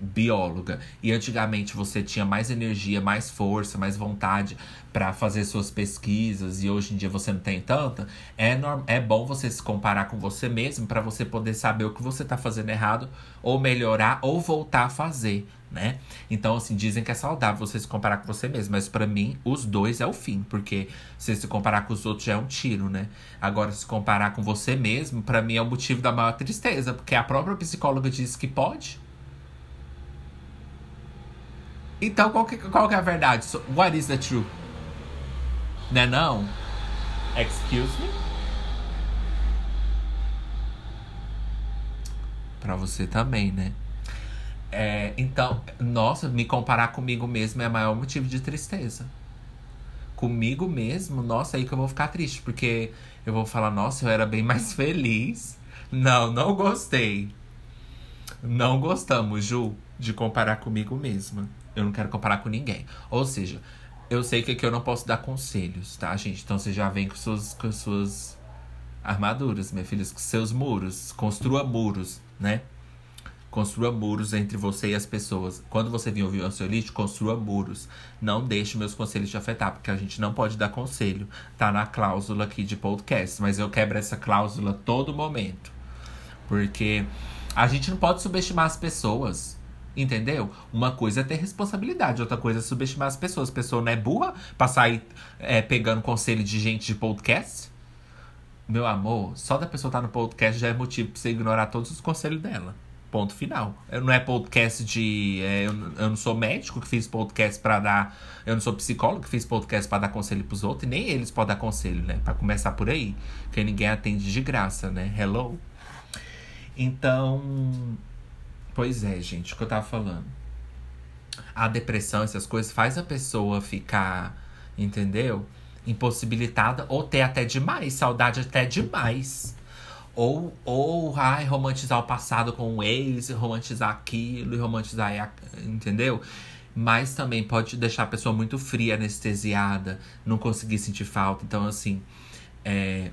bióloga e antigamente você tinha mais energia, mais força, mais vontade para fazer suas pesquisas e hoje em dia você não tem tanta, é, norm é bom você se comparar com você mesmo para você poder saber o que você tá fazendo errado ou melhorar ou voltar a fazer né? Então, assim, dizem que é saudável você se comparar com você mesmo. Mas para mim, os dois é o fim. Porque você se comparar com os outros já é um tiro, né? Agora, se comparar com você mesmo, para mim é o motivo da maior tristeza. Porque a própria psicóloga disse que pode. Então, qual que, qual que é a verdade? What is the truth? Né não? Excuse me? Pra você também, né? É, então, nossa, me comparar comigo mesmo é o maior motivo de tristeza. Comigo mesmo, nossa, aí que eu vou ficar triste, porque eu vou falar, nossa, eu era bem mais feliz. Não, não gostei. Não gostamos, Ju, de comparar comigo mesma. Eu não quero comparar com ninguém. Ou seja, eu sei que aqui eu não posso dar conselhos, tá, gente? Então você já vem com suas, com suas armaduras, minha filha, com seus muros. Construa muros, né? Construa muros entre você e as pessoas. Quando você vir ouvir o ansiolite, construa muros. Não deixe meus conselhos te afetar, porque a gente não pode dar conselho. Tá na cláusula aqui de podcast, mas eu quebro essa cláusula todo momento. Porque a gente não pode subestimar as pessoas. Entendeu? Uma coisa é ter responsabilidade, outra coisa é subestimar as pessoas. A pessoa não é burra pra sair é, pegando conselho de gente de podcast. Meu amor, só da pessoa estar tá no podcast já é motivo pra você ignorar todos os conselhos dela. Ponto final. Eu não é podcast de. É, eu, eu, não sou médico que fiz podcast para dar. Eu não sou psicólogo que fiz podcast para dar conselho pros outros. E nem eles podem dar conselho, né? Pra começar por aí. Porque ninguém atende de graça, né? Hello? Então. Pois é, gente, o que eu tava falando. A depressão, essas coisas, faz a pessoa ficar. Entendeu? Impossibilitada ou ter até demais, saudade até demais. Ou, ou ai, romantizar o passado com o ex, romantizar aquilo e romantizar. Entendeu? Mas também pode deixar a pessoa muito fria, anestesiada, não conseguir sentir falta. Então, assim. É,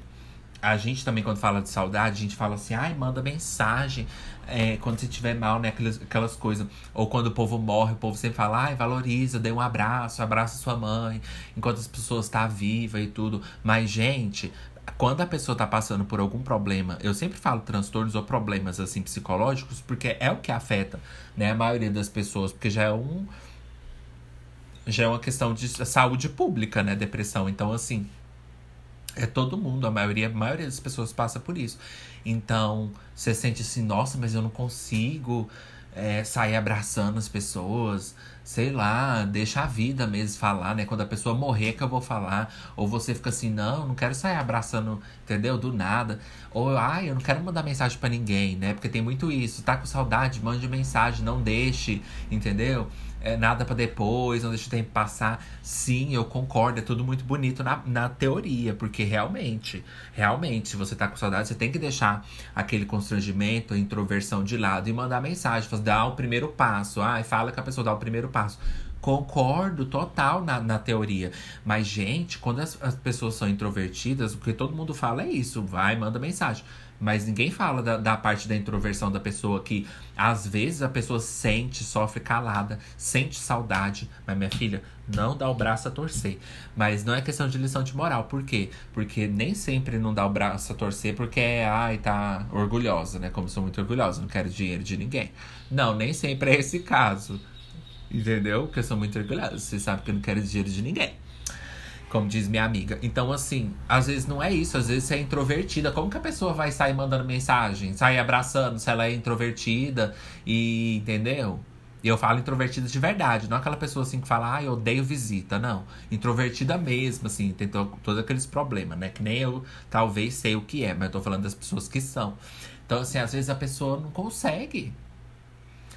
a gente também, quando fala de saudade, a gente fala assim, ai, manda mensagem é, quando você estiver mal, né? Aquelas, aquelas coisas. Ou quando o povo morre, o povo sempre fala, ai, valoriza, dê um abraço, abraça sua mãe, enquanto as pessoas estão tá viva e tudo. Mas, gente, quando a pessoa tá passando por algum problema, eu sempre falo transtornos ou problemas assim psicológicos, porque é o que afeta, né, a maioria das pessoas, porque já é um já é uma questão de saúde pública, né, depressão. Então assim, é todo mundo, a maioria, a maioria das pessoas passa por isso. Então, você sente assim, nossa, mas eu não consigo é, sair abraçando as pessoas, sei lá, deixa a vida mesmo falar, né? Quando a pessoa morrer que eu vou falar. Ou você fica assim, não, não quero sair abraçando, entendeu? Do nada. Ou, ai, eu não quero mandar mensagem para ninguém, né? Porque tem muito isso. Tá com saudade, mande mensagem, não deixe, entendeu? É nada para depois, não deixe o tempo passar. Sim, eu concordo, é tudo muito bonito na, na teoria, porque realmente, realmente, se você tá com saudade, você tem que deixar aquele constrangimento, a introversão de lado e mandar mensagem, dar o primeiro passo. Ai, fala que a pessoa dá o primeiro passo passo. Concordo total na, na teoria. Mas, gente, quando as, as pessoas são introvertidas, o que todo mundo fala é isso: vai, manda mensagem. Mas ninguém fala da, da, parte da introversão da pessoa que às vezes a pessoa sente, sofre calada, sente saudade. Mas minha filha, não dá o braço a torcer. Mas não é questão de lição de moral. Por quê? Porque nem sempre não dá o braço a torcer porque é, ai, tá orgulhosa, né? Como sou muito orgulhosa, não quero dinheiro de ninguém. Não, nem sempre é esse caso. Entendeu? Porque eu sou muito orgulhosa. Você sabe que eu não quero dinheiro de ninguém. Como diz minha amiga. Então, assim, às vezes não é isso. Às vezes você é introvertida. Como que a pessoa vai sair mandando mensagem? Sair abraçando se ela é introvertida e. Entendeu? E eu falo introvertida de verdade, não aquela pessoa assim que fala, ah, eu odeio visita, não. Introvertida mesmo, assim, tem to todos aqueles problemas, né? Que nem eu talvez sei o que é, mas eu tô falando das pessoas que são. Então, assim, às vezes a pessoa não consegue.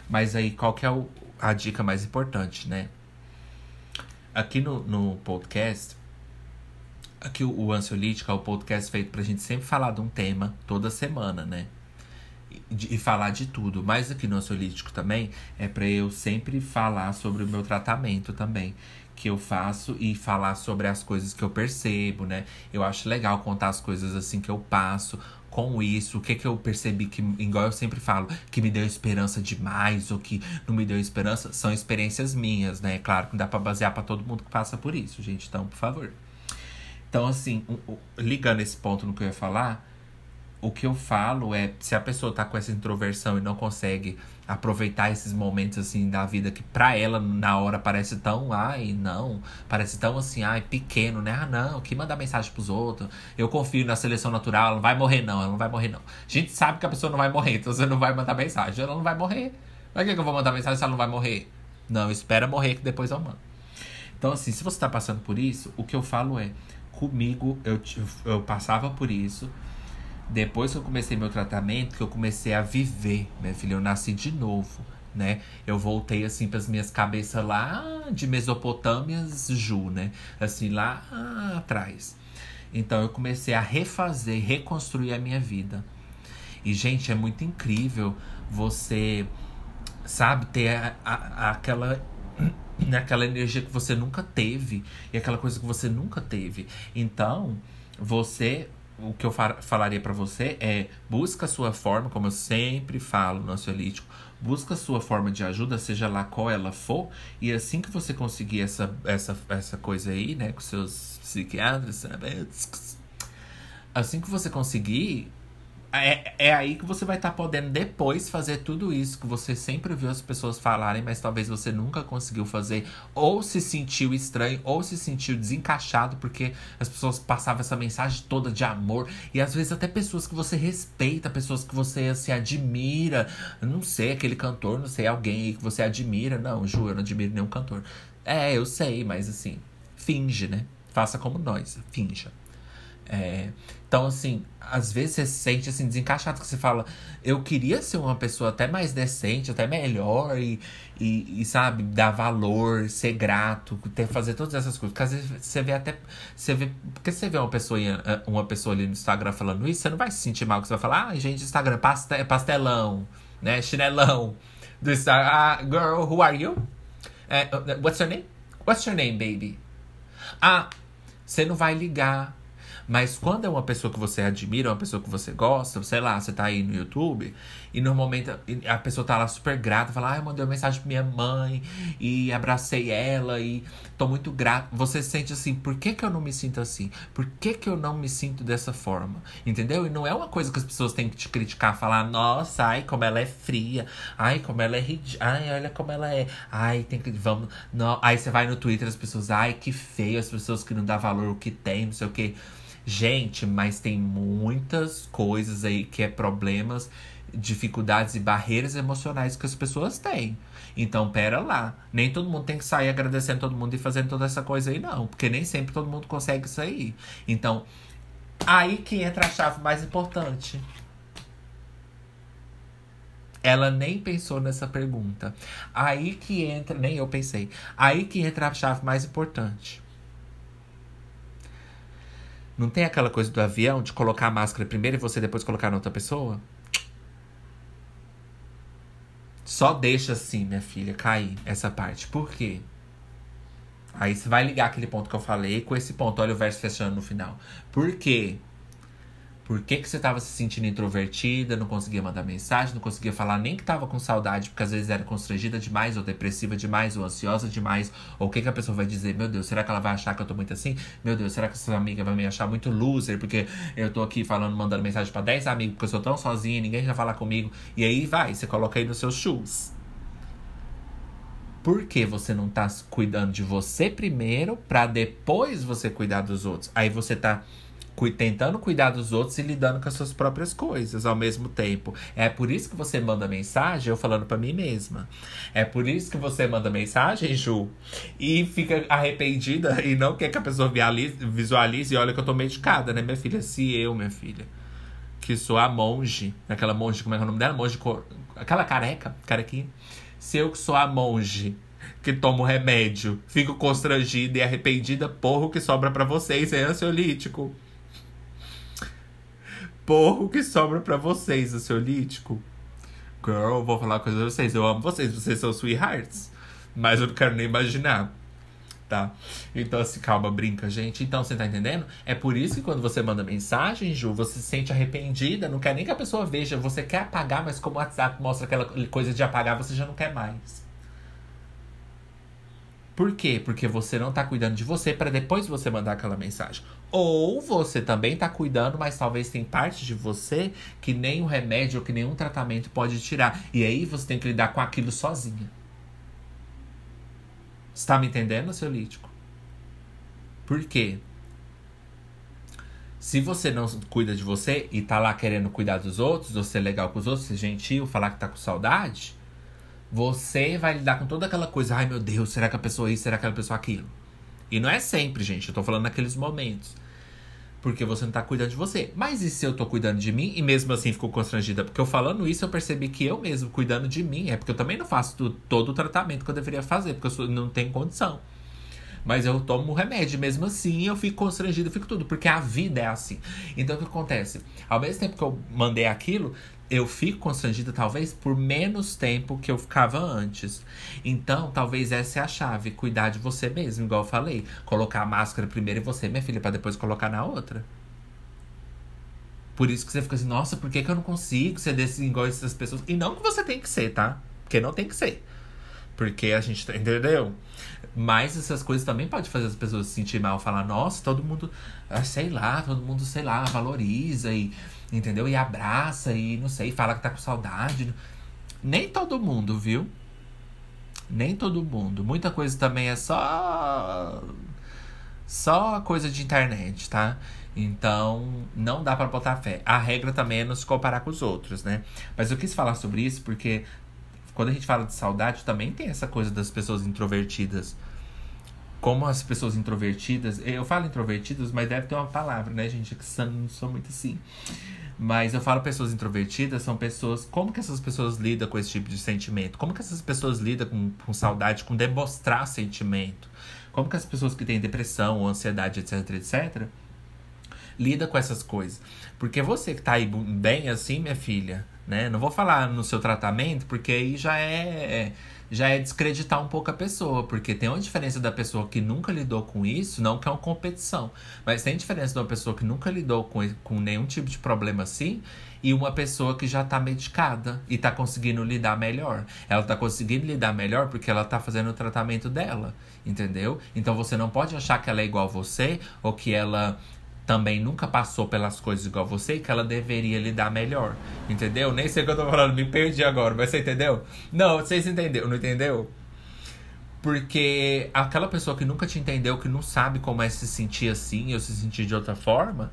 Mas aí, qual que é o, a dica mais importante, né? Aqui no, no podcast, aqui o, Ansiolítica é o podcast feito pra gente sempre falar de um tema toda semana, né? E, e falar de tudo. Mas aqui no Ansiolítico também é para eu sempre falar sobre o meu tratamento também que eu faço e falar sobre as coisas que eu percebo, né? Eu acho legal contar as coisas assim que eu passo, com isso, o que que eu percebi que, igual eu sempre falo, que me deu esperança demais ou que não me deu esperança, são experiências minhas, né? Claro que não dá pra basear para todo mundo que passa por isso, gente. Então, por favor. Então, assim, ligando esse ponto no que eu ia falar, o que eu falo é, se a pessoa tá com essa introversão e não consegue aproveitar esses momentos assim da vida que para ela na hora parece tão, ai, não, parece tão assim, ai, pequeno, né? Ah, não, que mandar mensagem pros outros. Eu confio na seleção natural, ela não vai morrer não, ela não vai morrer não. A gente sabe que a pessoa não vai morrer, então você não vai mandar mensagem, ela não vai morrer. Pra que, eu vou mandar mensagem se ela não vai morrer? Não, espera morrer que depois eu mando. Então assim, se você tá passando por isso, o que eu falo é, comigo eu, eu passava por isso, depois que eu comecei meu tratamento, que eu comecei a viver, minha filha, eu nasci de novo, né? Eu voltei assim para as minhas cabeças lá de Mesopotâmias, Ju, né? Assim lá atrás. Então eu comecei a refazer, reconstruir a minha vida. E gente, é muito incrível você sabe ter a, a, aquela aquela energia que você nunca teve e aquela coisa que você nunca teve. Então, você o que eu falaria para você é busca a sua forma, como eu sempre falo no ansiolítico, busca a sua forma de ajuda, seja lá qual ela for, e assim que você conseguir essa, essa, essa coisa aí, né, com seus psiquiatras, assim que você conseguir, é, é aí que você vai estar tá podendo depois fazer tudo isso que você sempre viu as pessoas falarem, mas talvez você nunca conseguiu fazer, ou se sentiu estranho, ou se sentiu desencaixado, porque as pessoas passavam essa mensagem toda de amor, e às vezes até pessoas que você respeita, pessoas que você se admira, não sei, aquele cantor, não sei, alguém aí que você admira. Não, Ju, eu não admiro nenhum cantor. É, eu sei, mas assim, finge, né? Faça como nós, finja. É, então, assim, às vezes você se sente assim, desencaixado, que você fala, eu queria ser uma pessoa até mais decente, até melhor, e, e, e sabe, dar valor, ser grato, ter, fazer todas essas coisas. Porque às vezes você vê até. Você vê, porque você vê uma pessoa, uma pessoa ali no Instagram falando isso, você não vai se sentir mal, que você vai falar, ah, gente, Instagram, pastel, pastelão, né? Chinelão. Do Instagram, ah, girl, who are you? Uh, what's your name? What's your name, baby? Ah, você não vai ligar mas quando é uma pessoa que você admira, uma pessoa que você gosta, sei lá, você tá aí no YouTube, e normalmente a pessoa tá lá super grata, fala, ah, eu mandei uma mensagem pra minha mãe, e abracei ela, e tô muito grato. Você se sente assim, por que que eu não me sinto assim? Por que que eu não me sinto dessa forma? Entendeu? E não é uma coisa que as pessoas têm que te criticar, falar, nossa, ai, como ela é fria, ai, como ela é ridícula, ai, olha como ela é, ai, tem que, vamos, não. Aí você vai no Twitter, as pessoas, ai, que feio, as pessoas que não dão valor o que tem, não sei o que. Gente, mas tem muitas coisas aí que é problemas, dificuldades e barreiras emocionais que as pessoas têm. Então, pera lá. Nem todo mundo tem que sair agradecendo todo mundo e fazendo toda essa coisa aí, não. Porque nem sempre todo mundo consegue aí. Então, aí que entra a chave mais importante. Ela nem pensou nessa pergunta. Aí que entra, nem eu pensei. Aí que entra a chave mais importante. Não tem aquela coisa do avião de colocar a máscara primeiro e você depois colocar na outra pessoa? Só deixa assim, minha filha, cair essa parte. Por quê? Aí você vai ligar aquele ponto que eu falei com esse ponto. Olha o verso fechando no final. Por quê? Por que, que você estava se sentindo introvertida, não conseguia mandar mensagem, não conseguia falar nem que estava com saudade, porque às vezes era constrangida demais, ou depressiva demais, ou ansiosa demais. Ou o que, que a pessoa vai dizer? Meu Deus, será que ela vai achar que eu tô muito assim? Meu Deus, será que essa amiga vai me achar muito loser? Porque eu tô aqui falando, mandando mensagem para 10 amigos, porque eu sou tão sozinha, ninguém vai falar comigo. E aí vai, você coloca aí nos seus shoes. Por que você não tá cuidando de você primeiro, para depois você cuidar dos outros? Aí você tá tentando cuidar dos outros e lidando com as suas próprias coisas ao mesmo tempo. É por isso que você manda mensagem, eu falando para mim mesma. É por isso que você manda mensagem, Ju, e fica arrependida e não quer que a pessoa visualize e olha que eu tô medicada, né, minha filha? Se eu, minha filha, que sou a monge, aquela monge, como é, é o nome dela? Monge, aquela careca, carequinha. Se eu que sou a monge que tomo remédio, fico constrangida e arrependida, porra, o que sobra para vocês é ansiolítico porro que sobra para vocês, ansiolítico. Girl, vou falar uma coisa pra vocês. Eu amo vocês, vocês são sweethearts. Mas eu não quero nem imaginar. Tá? Então, assim, calma, brinca, gente. Então, você tá entendendo? É por isso que quando você manda mensagem, Ju, você se sente arrependida, não quer nem que a pessoa veja. Você quer apagar, mas como o WhatsApp mostra aquela coisa de apagar, você já não quer mais. Por quê? Porque você não tá cuidando de você para depois você mandar aquela mensagem. Ou você também tá cuidando, mas talvez tem parte de você que nem um remédio ou que nenhum tratamento pode tirar. E aí você tem que lidar com aquilo sozinha. Está me entendendo, seu lítico? Por quê? Se você não cuida de você e tá lá querendo cuidar dos outros, ou ser legal com os outros, ser gentil, falar que tá com saudade, você vai lidar com toda aquela coisa. Ai meu Deus, será que a pessoa é isso? Será que a pessoa é aquilo? E não é sempre, gente. Eu tô falando naqueles momentos. Porque você não tá cuidando de você. Mas e se eu tô cuidando de mim e mesmo assim ficou constrangida? Porque eu falando isso, eu percebi que eu mesmo cuidando de mim. É porque eu também não faço tudo, todo o tratamento que eu deveria fazer, porque eu sou, não tenho condição. Mas eu tomo remédio, mesmo assim eu fico constrangido, eu fico tudo, porque a vida é assim. Então o que acontece? Ao mesmo tempo que eu mandei aquilo, eu fico constrangida talvez por menos tempo que eu ficava antes. Então, talvez essa é a chave, cuidar de você mesmo, igual eu falei, colocar a máscara primeiro em você, minha filha, para depois colocar na outra. Por isso que você fica assim, nossa, por que, que eu não consigo ser desse igual essas pessoas? E não que você tem que ser, tá? Porque não tem que ser. Porque a gente, entendeu? Mas essas coisas também podem fazer as pessoas se sentir mal, falar, nossa, todo mundo, ah, sei lá, todo mundo, sei lá, valoriza e, entendeu? E abraça e não sei, fala que tá com saudade. Nem todo mundo, viu? Nem todo mundo. Muita coisa também é só. Só coisa de internet, tá? Então, não dá para botar fé. A regra também é não se comparar com os outros, né? Mas eu quis falar sobre isso porque quando a gente fala de saudade, também tem essa coisa das pessoas introvertidas. Como as pessoas introvertidas, eu falo introvertidas, mas deve ter uma palavra, né, gente? Que não sou muito assim. Mas eu falo pessoas introvertidas, são pessoas. Como que essas pessoas lidam com esse tipo de sentimento? Como que essas pessoas lidam com, com saudade, com demonstrar sentimento? Como que as pessoas que têm depressão ou ansiedade, etc, etc, lida com essas coisas? Porque você que tá aí bem assim, minha filha, né? Não vou falar no seu tratamento, porque aí já é já é descreditar um pouco a pessoa, porque tem uma diferença da pessoa que nunca lidou com isso, não que é uma competição, mas tem diferença de uma pessoa que nunca lidou com, com nenhum tipo de problema assim e uma pessoa que já tá medicada e tá conseguindo lidar melhor. Ela tá conseguindo lidar melhor porque ela tá fazendo o tratamento dela, entendeu? Então você não pode achar que ela é igual a você ou que ela também nunca passou pelas coisas igual você e que ela deveria lidar melhor. Entendeu? Nem sei o que eu tô falando, me perdi agora, mas você entendeu? Não, vocês entenderam, não entendeu? Porque aquela pessoa que nunca te entendeu, que não sabe como é se sentir assim ou se sentir de outra forma,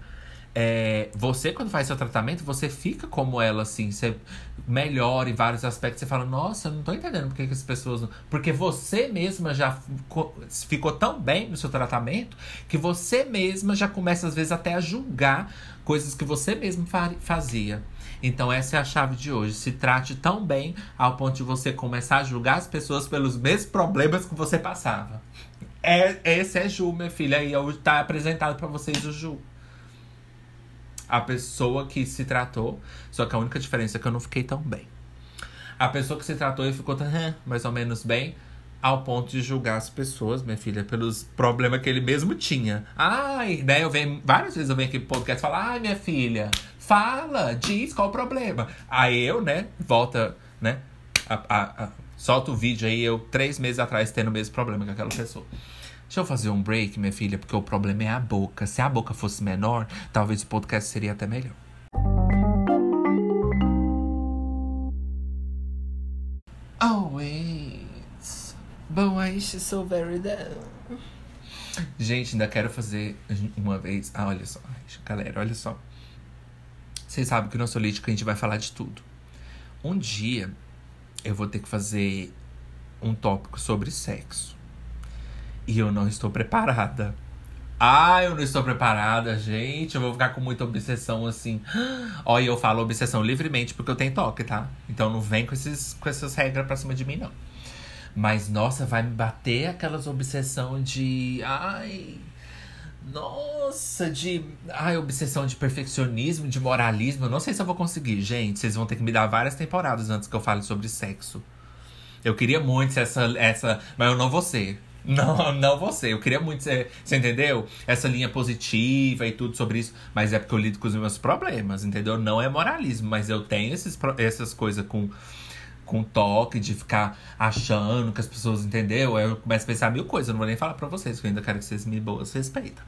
é, você, quando faz seu tratamento, você fica como ela, assim. Você melhora em vários aspectos. Você fala, nossa, eu não tô entendendo porque que as pessoas. Não... Porque você mesma já ficou tão bem no seu tratamento que você mesma já começa, às vezes, até a julgar coisas que você mesmo fazia. Então, essa é a chave de hoje. Se trate tão bem ao ponto de você começar a julgar as pessoas pelos mesmos problemas que você passava. É, esse é Ju, minha filha. E tá apresentado para vocês o Ju a pessoa que se tratou, só que a única diferença é que eu não fiquei tão bem. A pessoa que se tratou e ficou mais ou menos bem, ao ponto de julgar as pessoas, minha filha, pelos problemas que ele mesmo tinha. Ai, né? Eu venho, várias vezes eu venho aqui pro podcast falar, ai, minha filha, fala, diz qual o problema. Aí eu, né, volta, né, a, a, a, solta o vídeo aí, eu três meses atrás tendo o mesmo problema com aquela pessoa. Deixa eu fazer um break, minha filha, porque o problema é a boca. Se a boca fosse menor, talvez o podcast seria até melhor. Always. Is she so very down? Gente, ainda quero fazer uma vez. Ah, olha só. Galera, olha só. Vocês sabem que no Solítico a gente vai falar de tudo. Um dia eu vou ter que fazer um tópico sobre sexo. E eu não estou preparada. Ah, eu não estou preparada, gente. Eu vou ficar com muita obsessão assim. Olha, eu falo obsessão livremente porque eu tenho toque, tá? Então não vem com, esses, com essas regras pra cima de mim, não. Mas, nossa, vai me bater aquelas obsessão de. Ai. Nossa, de. Ai, obsessão de perfeccionismo, de moralismo. Eu não sei se eu vou conseguir, gente. Vocês vão ter que me dar várias temporadas antes que eu fale sobre sexo. Eu queria muito essa. essa mas eu não vou ser. Não, não você. Eu queria muito ser. Você entendeu? Essa linha positiva e tudo sobre isso. Mas é porque eu lido com os meus problemas, entendeu? Não é moralismo, mas eu tenho esses, essas coisas com com toque, de ficar achando que as pessoas entendeu. Eu começo a pensar mil coisas, eu não vou nem falar pra vocês, porque eu ainda quero que vocês me boas respeitam.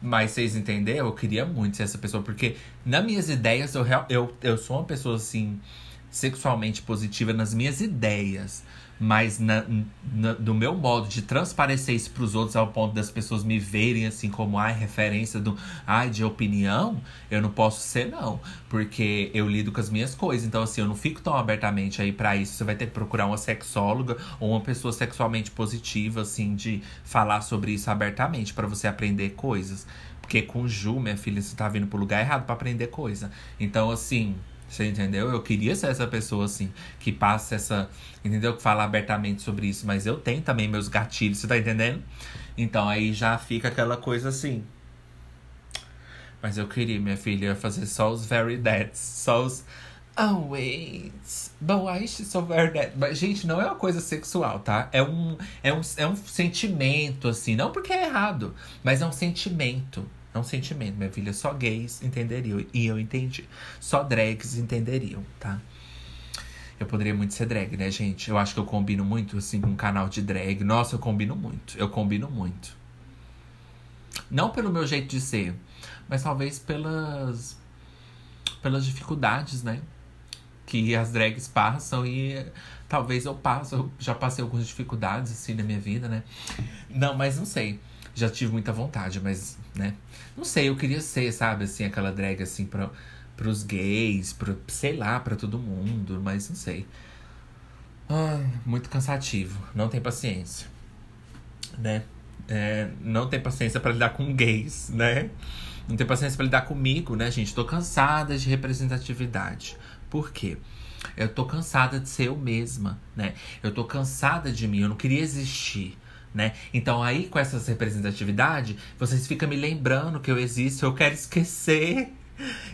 Mas vocês entenderam? Eu queria muito ser essa pessoa, porque nas minhas ideias eu, eu, eu sou uma pessoa assim, sexualmente positiva nas minhas ideias. Mas na, na, do meu modo de transparecer isso para os outros ao ponto das pessoas me verem assim como ai, referência do ai de opinião, eu não posso ser não, porque eu lido com as minhas coisas. Então assim, eu não fico tão abertamente aí para isso. Você vai ter que procurar uma sexóloga ou uma pessoa sexualmente positiva assim de falar sobre isso abertamente para você aprender coisas. Porque com Ju, minha filha, você tá vindo pro lugar errado para aprender coisa. Então assim, você entendeu? Eu queria ser essa pessoa, assim, que passa essa. Entendeu? Que fala abertamente sobre isso. Mas eu tenho também meus gatilhos, você tá entendendo? Então aí já fica aquela coisa assim. Mas eu queria, minha filha, fazer só os very deads. Só os. Wait. But why she's so very dead? Mas, gente, não é uma coisa sexual, tá? É um, é, um, é um sentimento, assim. Não porque é errado, mas é um sentimento. É um sentimento, minha filha. Só gays entenderiam. E eu entendi. Só drags entenderiam, tá? Eu poderia muito ser drag, né, gente? Eu acho que eu combino muito, assim, com um canal de drag. Nossa, eu combino muito. Eu combino muito. Não pelo meu jeito de ser, mas talvez pelas. pelas dificuldades, né? Que as drags passam e talvez eu passo. Eu já passei algumas dificuldades, assim, na minha vida, né? Não, mas não sei. Já tive muita vontade, mas, né? Não sei, eu queria ser, sabe, assim, aquela drag, assim, pra pros gays, pro, sei lá, para todo mundo, mas não sei. Ai, muito cansativo, não tem paciência, né? É, não tem paciência para lidar com gays, né? Não tem paciência para lidar comigo, né, gente? Tô cansada de representatividade. Por quê? Eu tô cansada de ser eu mesma, né? Eu tô cansada de mim, eu não queria existir. Né? Então aí com essas representatividade, vocês ficam me lembrando que eu existo, eu quero esquecer.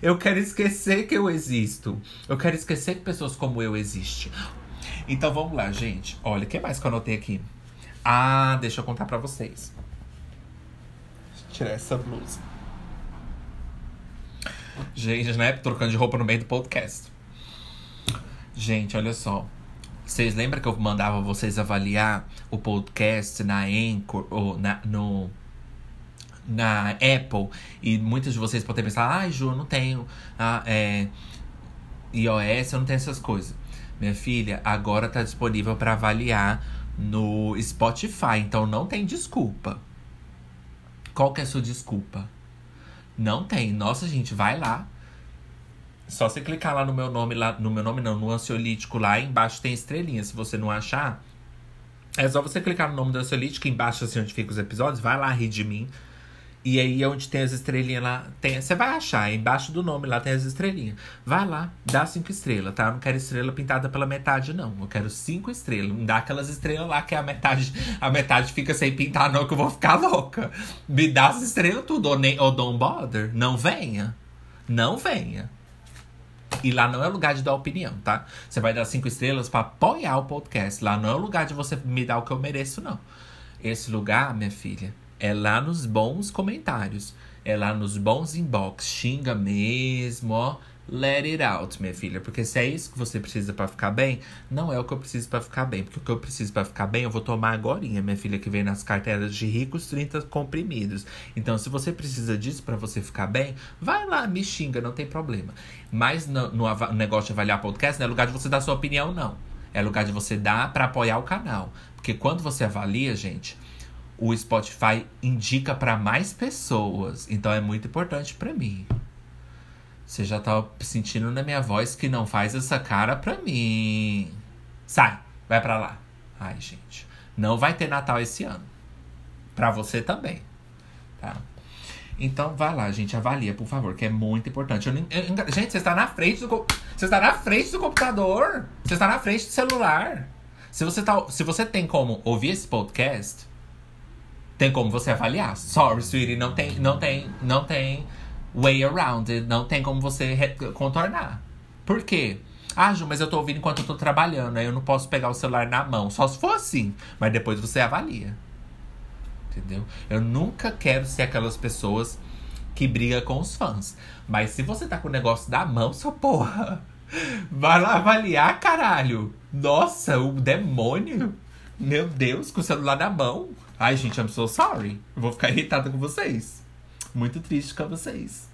Eu quero esquecer que eu existo. Eu quero esquecer que pessoas como eu existem. Então vamos lá, gente. Olha, o que mais que eu anotei aqui? Ah, deixa eu contar pra vocês. Deixa eu tirar essa blusa. Gente, né? Trocando de roupa no meio do podcast. Gente, olha só. Vocês lembram que eu mandava vocês avaliar o podcast na Anchor ou na, no na Apple e muitos de vocês podem pensar, ai, ah, Ju, eu não tenho ah, é, iOS, eu não tenho essas coisas. Minha filha, agora tá disponível para avaliar no Spotify, então não tem desculpa. Qual que é a sua desculpa? Não tem. Nossa, gente, vai lá. Só você clicar lá no meu nome, lá no meu nome não, no ansiolítico lá, embaixo tem estrelinha. Se você não achar, é só você clicar no nome do ansiolítico, embaixo assim onde fica os episódios, vai lá rir de mim. E aí, onde tem as estrelinhas lá, tem, você vai achar, embaixo do nome lá tem as estrelinhas. Vai lá, dá cinco estrelas, tá? Eu não quero estrela pintada pela metade, não. Eu quero cinco estrelas. Não dá aquelas estrelas lá que a metade, a metade fica sem pintar, não, que eu vou ficar louca. Me dá as estrelas tudo, ou, nem, ou don't bother. Não venha. Não venha. E lá não é lugar de dar opinião, tá? Você vai dar cinco estrelas para apoiar o podcast. Lá não é lugar de você me dar o que eu mereço, não. Esse lugar, minha filha, é lá nos bons comentários. É lá nos bons inbox. Xinga mesmo, ó. Let it out, minha filha. Porque se é isso que você precisa para ficar bem, não é o que eu preciso para ficar bem. Porque o que eu preciso para ficar bem, eu vou tomar agora, minha filha, que vem nas carteiras de ricos 30 comprimidos. Então, se você precisa disso para você ficar bem, vai lá, me xinga, não tem problema. Mas no, no negócio de avaliar podcast, não é lugar de você dar sua opinião, não. É lugar de você dar para apoiar o canal. Porque quando você avalia, gente, o Spotify indica para mais pessoas. Então é muito importante para mim. Você já tá sentindo na minha voz que não faz essa cara pra mim. Sai, vai para lá. Ai, gente. Não vai ter Natal esse ano. Pra você também. Tá? Então vai lá, gente, avalia, por favor, que é muito importante. Eu, eu, gente, você está na frente do você está na frente do computador. Você está na frente do celular. Se você, tá, se você tem como ouvir esse podcast, tem como você avaliar. Sorry, sweetie, não tem, não tem, não tem way around. Não tem como você contornar. Por quê? Ah, Ju, mas eu tô ouvindo enquanto eu tô trabalhando. Aí eu não posso pegar o celular na mão. Só se for assim. Mas depois você avalia. Entendeu? Eu nunca quero ser aquelas pessoas que briga com os fãs. Mas se você tá com o negócio da mão, sua porra. Vai lá avaliar, caralho. Nossa, o demônio. Meu Deus, com o celular na mão. Ai, gente, I'm so sorry. Vou ficar irritada com vocês. Muito triste com vocês.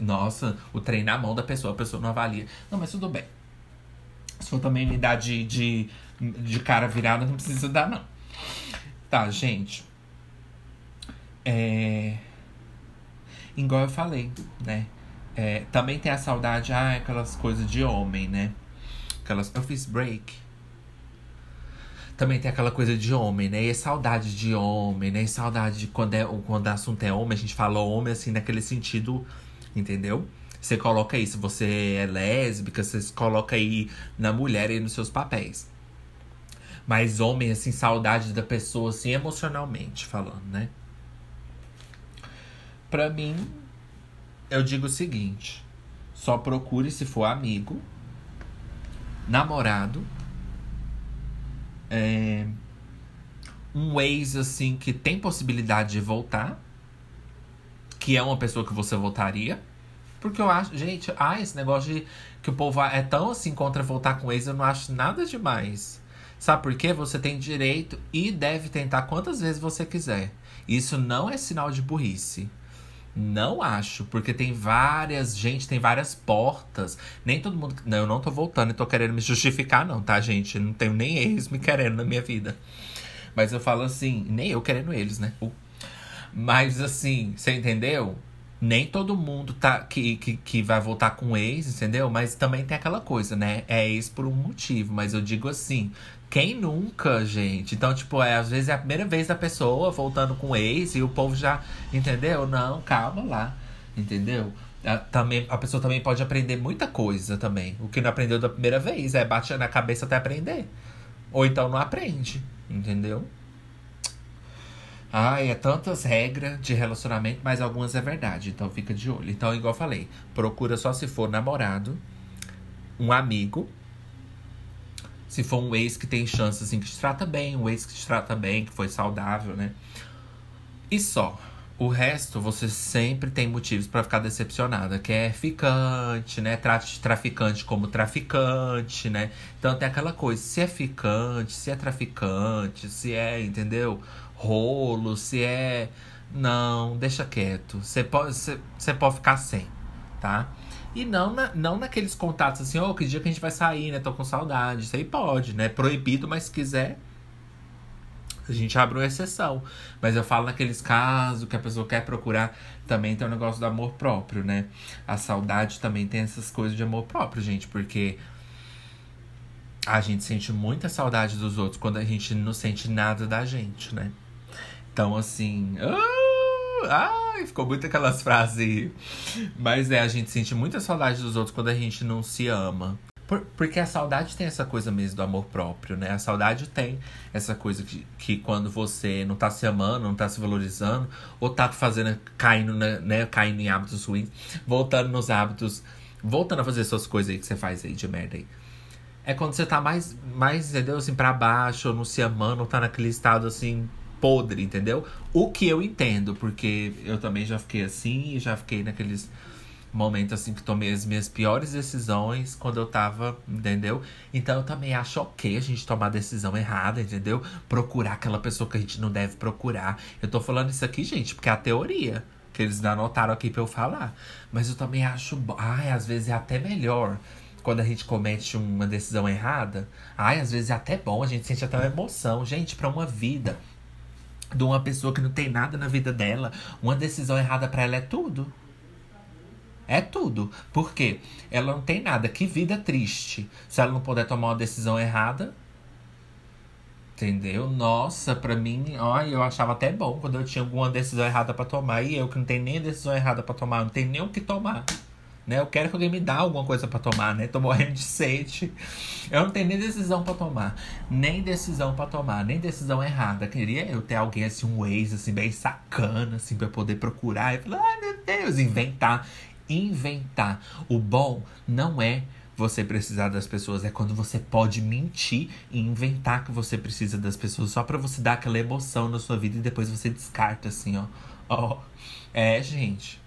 Nossa, o trem na mão da pessoa, a pessoa não avalia. Não, mas tudo bem. Se for também me dar de, de, de cara virada, não precisa dar, não. Tá, gente. É. Igual eu falei, né? É, também tem a saudade, ah, aquelas coisas de homem, né? Aquelas. Eu fiz break também tem aquela coisa de homem, né? E saudade de homem, né? E saudade de quando, é, quando o assunto é homem, a gente fala homem assim, naquele sentido, entendeu? Você coloca isso, você é lésbica, você coloca aí na mulher e nos seus papéis. Mas homem, assim, saudade da pessoa, assim, emocionalmente falando, né? Pra mim, eu digo o seguinte: só procure se for amigo, namorado é, um ex, assim, que tem possibilidade de voltar. Que é uma pessoa que você voltaria. Porque eu acho, gente, ah, esse negócio de que o povo é tão assim contra voltar com ex, eu não acho nada demais. Sabe por quê? Você tem direito e deve tentar quantas vezes você quiser. Isso não é sinal de burrice. Não acho, porque tem várias, gente, tem várias portas. Nem todo mundo. Não, eu não tô voltando e tô querendo me justificar, não, tá, gente? não tenho nem ex me querendo na minha vida. Mas eu falo assim, nem eu querendo eles, né? Mas assim, você entendeu? Nem todo mundo tá que, que, que vai voltar com ex, entendeu? Mas também tem aquela coisa, né? É ex por um motivo. Mas eu digo assim, quem nunca, gente? Então, tipo, é, às vezes é a primeira vez da pessoa voltando com ex e o povo já, entendeu? Não, calma lá, entendeu? A, também, a pessoa também pode aprender muita coisa também. O que não aprendeu da primeira vez é bate na cabeça até aprender. Ou então não aprende, entendeu? Ai, é tantas regras de relacionamento, mas algumas é verdade, então fica de olho. Então, igual eu falei, procura só se for namorado, um amigo. Se for um ex que tem chance, assim, que te trata bem, um ex que te trata bem, que foi saudável, né? E só. O resto, você sempre tem motivos para ficar decepcionada, que é ficante, né? Trate traficante como traficante, né? Então tem aquela coisa, se é ficante, se é traficante, se é, entendeu? rolo, se é. Não, deixa quieto. Você pode, pode ficar sem, tá? E não, na, não naqueles contatos assim, ô, oh, que dia que a gente vai sair, né? Tô com saudade. Isso aí pode, né? Proibido, mas se quiser, a gente abre uma exceção. Mas eu falo naqueles casos que a pessoa quer procurar, também tem o um negócio do amor próprio, né? A saudade também tem essas coisas de amor próprio, gente, porque a gente sente muita saudade dos outros quando a gente não sente nada da gente, né? Então, assim. Uh, ai, ficou muito aquelas frases. Mas é, a gente sente muita saudade dos outros quando a gente não se ama. Por, porque a saudade tem essa coisa mesmo do amor próprio, né? A saudade tem essa coisa que, que quando você não tá se amando, não tá se valorizando, ou tá fazendo, caindo, né? Caindo em hábitos ruins, voltando nos hábitos, voltando a fazer suas coisas aí que você faz aí de merda aí. É quando você tá mais, mais, entendeu? Assim, pra baixo, ou não se amando, ou tá naquele estado assim, podre, entendeu? O que eu entendo, porque eu também já fiquei assim, já fiquei naqueles momentos assim que tomei as minhas piores decisões quando eu tava, entendeu? Então eu também acho ok a gente tomar a decisão errada, entendeu? Procurar aquela pessoa que a gente não deve procurar. Eu tô falando isso aqui, gente, porque é a teoria que eles anotaram aqui pra eu falar. Mas eu também acho, ai, às vezes é até melhor quando a gente comete uma decisão errada. Ai, às vezes é até bom, a gente sente até uma emoção. Gente, para uma vida de uma pessoa que não tem nada na vida dela, uma decisão errada para ela é tudo. É tudo. Por quê? Ela não tem nada. Que vida triste. Se ela não puder tomar uma decisão errada. Entendeu? Nossa, pra mim, ó, eu achava até bom quando eu tinha alguma decisão errada para tomar. E eu que não tenho nem decisão errada para tomar, não tenho nem o que tomar né? Eu quero que alguém me dê alguma coisa para tomar, né? Tô morrendo de sede. Eu não tenho nem decisão para tomar, nem decisão para tomar, nem decisão errada. Queria eu ter alguém assim, um ex assim bem sacana assim para poder procurar e falar, ai meu Deus, inventar, inventar. O bom não é você precisar das pessoas, é quando você pode mentir e inventar que você precisa das pessoas só para você dar aquela emoção na sua vida e depois você descarta assim, ó. Ó. É, gente.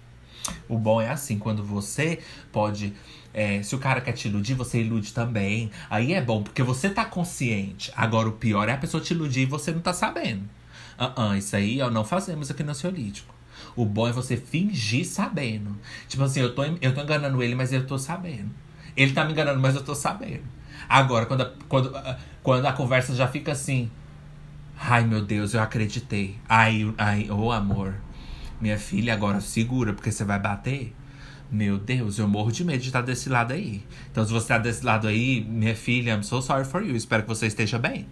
O bom é assim, quando você pode. É, se o cara quer te iludir, você ilude também. Aí é bom, porque você tá consciente. Agora, o pior é a pessoa te iludir e você não tá sabendo. Uh -uh, isso aí ó, não fazemos aqui no Ansiolítico. O bom é você fingir sabendo. Tipo assim, eu tô, eu tô enganando ele, mas eu tô sabendo. Ele tá me enganando, mas eu tô sabendo. Agora, quando a, quando, quando a conversa já fica assim. Ai, meu Deus, eu acreditei. Ai, ai, ô oh, amor. Minha filha, agora segura, porque você vai bater. Meu Deus, eu morro de medo de estar desse lado aí. Então, se você está desse lado aí, minha filha, I'm so sorry for you. Espero que você esteja bem.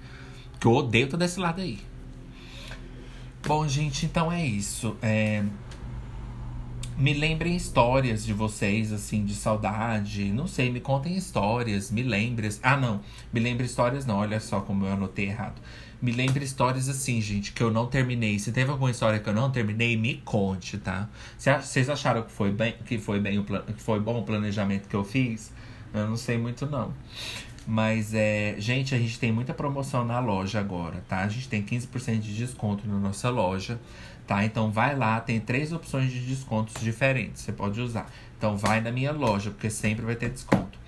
Que eu odeio estar desse lado aí. Bom, gente, então é isso. É... Me lembrem histórias de vocês, assim, de saudade. Não sei, me contem histórias, me lembrem. Ah, não. Me lembre histórias, não. Olha só como eu anotei errado me lembre histórias assim, gente, que eu não terminei. Se teve alguma história que eu não terminei, me conte, tá? Se vocês acharam que foi bem, que foi bem o que foi bom o planejamento que eu fiz, eu não sei muito não. Mas é. Gente, a gente tem muita promoção na loja agora, tá? A gente tem 15% de desconto na nossa loja, tá? Então vai lá, tem três opções de descontos diferentes. Você pode usar. Então vai na minha loja, porque sempre vai ter desconto.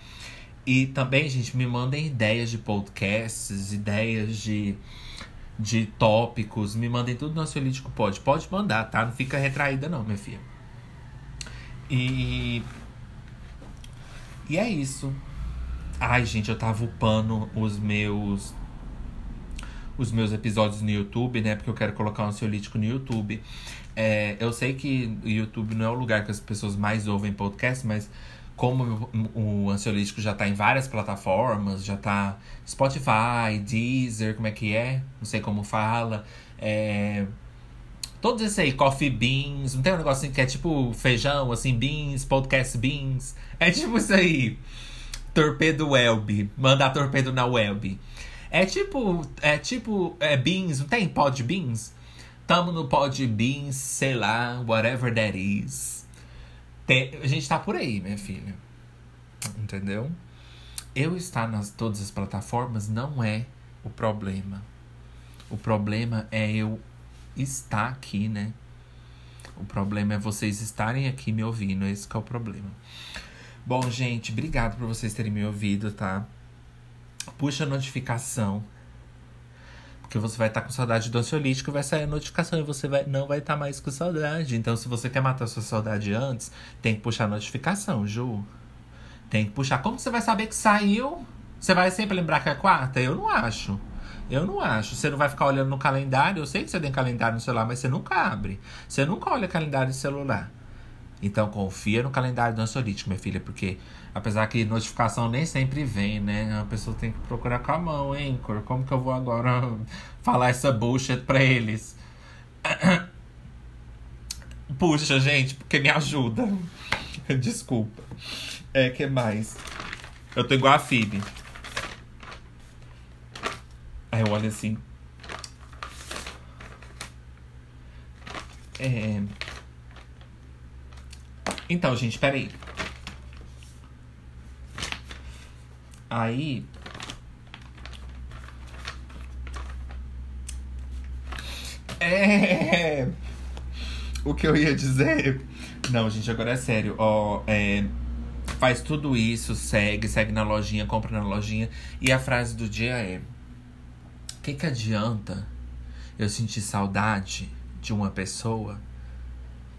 E também, gente, me mandem ideias de podcasts, ideias de, de tópicos. Me mandem tudo no Ansiolítico Pode. Pode mandar, tá? Não fica retraída, não, minha filha. E. E é isso. Ai, gente, eu tava upando os meus. Os meus episódios no YouTube, né? Porque eu quero colocar um ansiolítico no YouTube. É, eu sei que o YouTube não é o lugar que as pessoas mais ouvem podcast, mas como o ansiolítico já tá em várias plataformas, já tá Spotify, Deezer, como é que é? Não sei como fala. É, todos esses aí, Coffee Beans, não tem um negocinho que é tipo feijão, assim, beans, podcast beans. É tipo isso aí. Torpedo Welby. Mandar torpedo na Welby. É tipo. É tipo. É beans, não tem pod beans? Tamo no pod beans, sei lá, whatever that is. Tem, a gente tá por aí, minha filha. Entendeu? Eu estar nas todas as plataformas não é o problema. O problema é eu estar aqui, né? O problema é vocês estarem aqui me ouvindo. Esse é o problema. Bom, gente, obrigado por vocês terem me ouvido, tá? Puxa a notificação. Porque você vai estar tá com saudade do ansiolítico, vai sair a notificação e você vai, não vai estar tá mais com saudade. Então, se você quer matar sua saudade antes, tem que puxar a notificação, Ju. Tem que puxar. Como você vai saber que saiu? Você vai sempre lembrar que é quarta? Eu não acho. Eu não acho. Você não vai ficar olhando no calendário. Eu sei que você tem calendário no celular, mas você nunca abre. Você nunca olha calendário no celular. Então confia no calendário do ansiolítico, minha filha, porque apesar que notificação nem sempre vem, né? A pessoa tem que procurar com a mão, hein, Cor? Como que eu vou agora falar essa bullshit pra eles? Puxa, gente, porque me ajuda. Desculpa. É, que mais? Eu tô igual a Phoebe. Aí eu olho assim. É. Então, gente, peraí. Aí. É. O que eu ia dizer. Não, gente, agora é sério. Ó, é. Faz tudo isso, segue, segue na lojinha, compra na lojinha. E a frase do dia é: que, que adianta eu sentir saudade de uma pessoa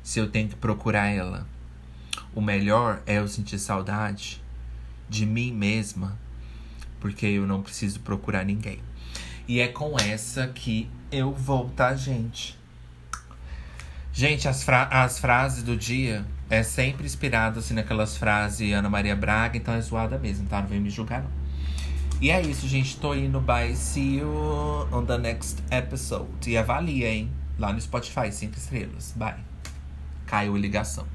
se eu tenho que procurar ela? O melhor é eu sentir saudade de mim mesma, porque eu não preciso procurar ninguém. E é com essa que eu vou, tá, gente? Gente, as, fra as frases do dia é sempre inspirado assim naquelas frases Ana Maria Braga, então é zoada mesmo, tá? Não vem me julgar, não. E é isso, gente. Tô indo. Bye. See you on the next episode. E avalia, hein? Lá no Spotify, cinco estrelas. Bye. Caiu a ligação.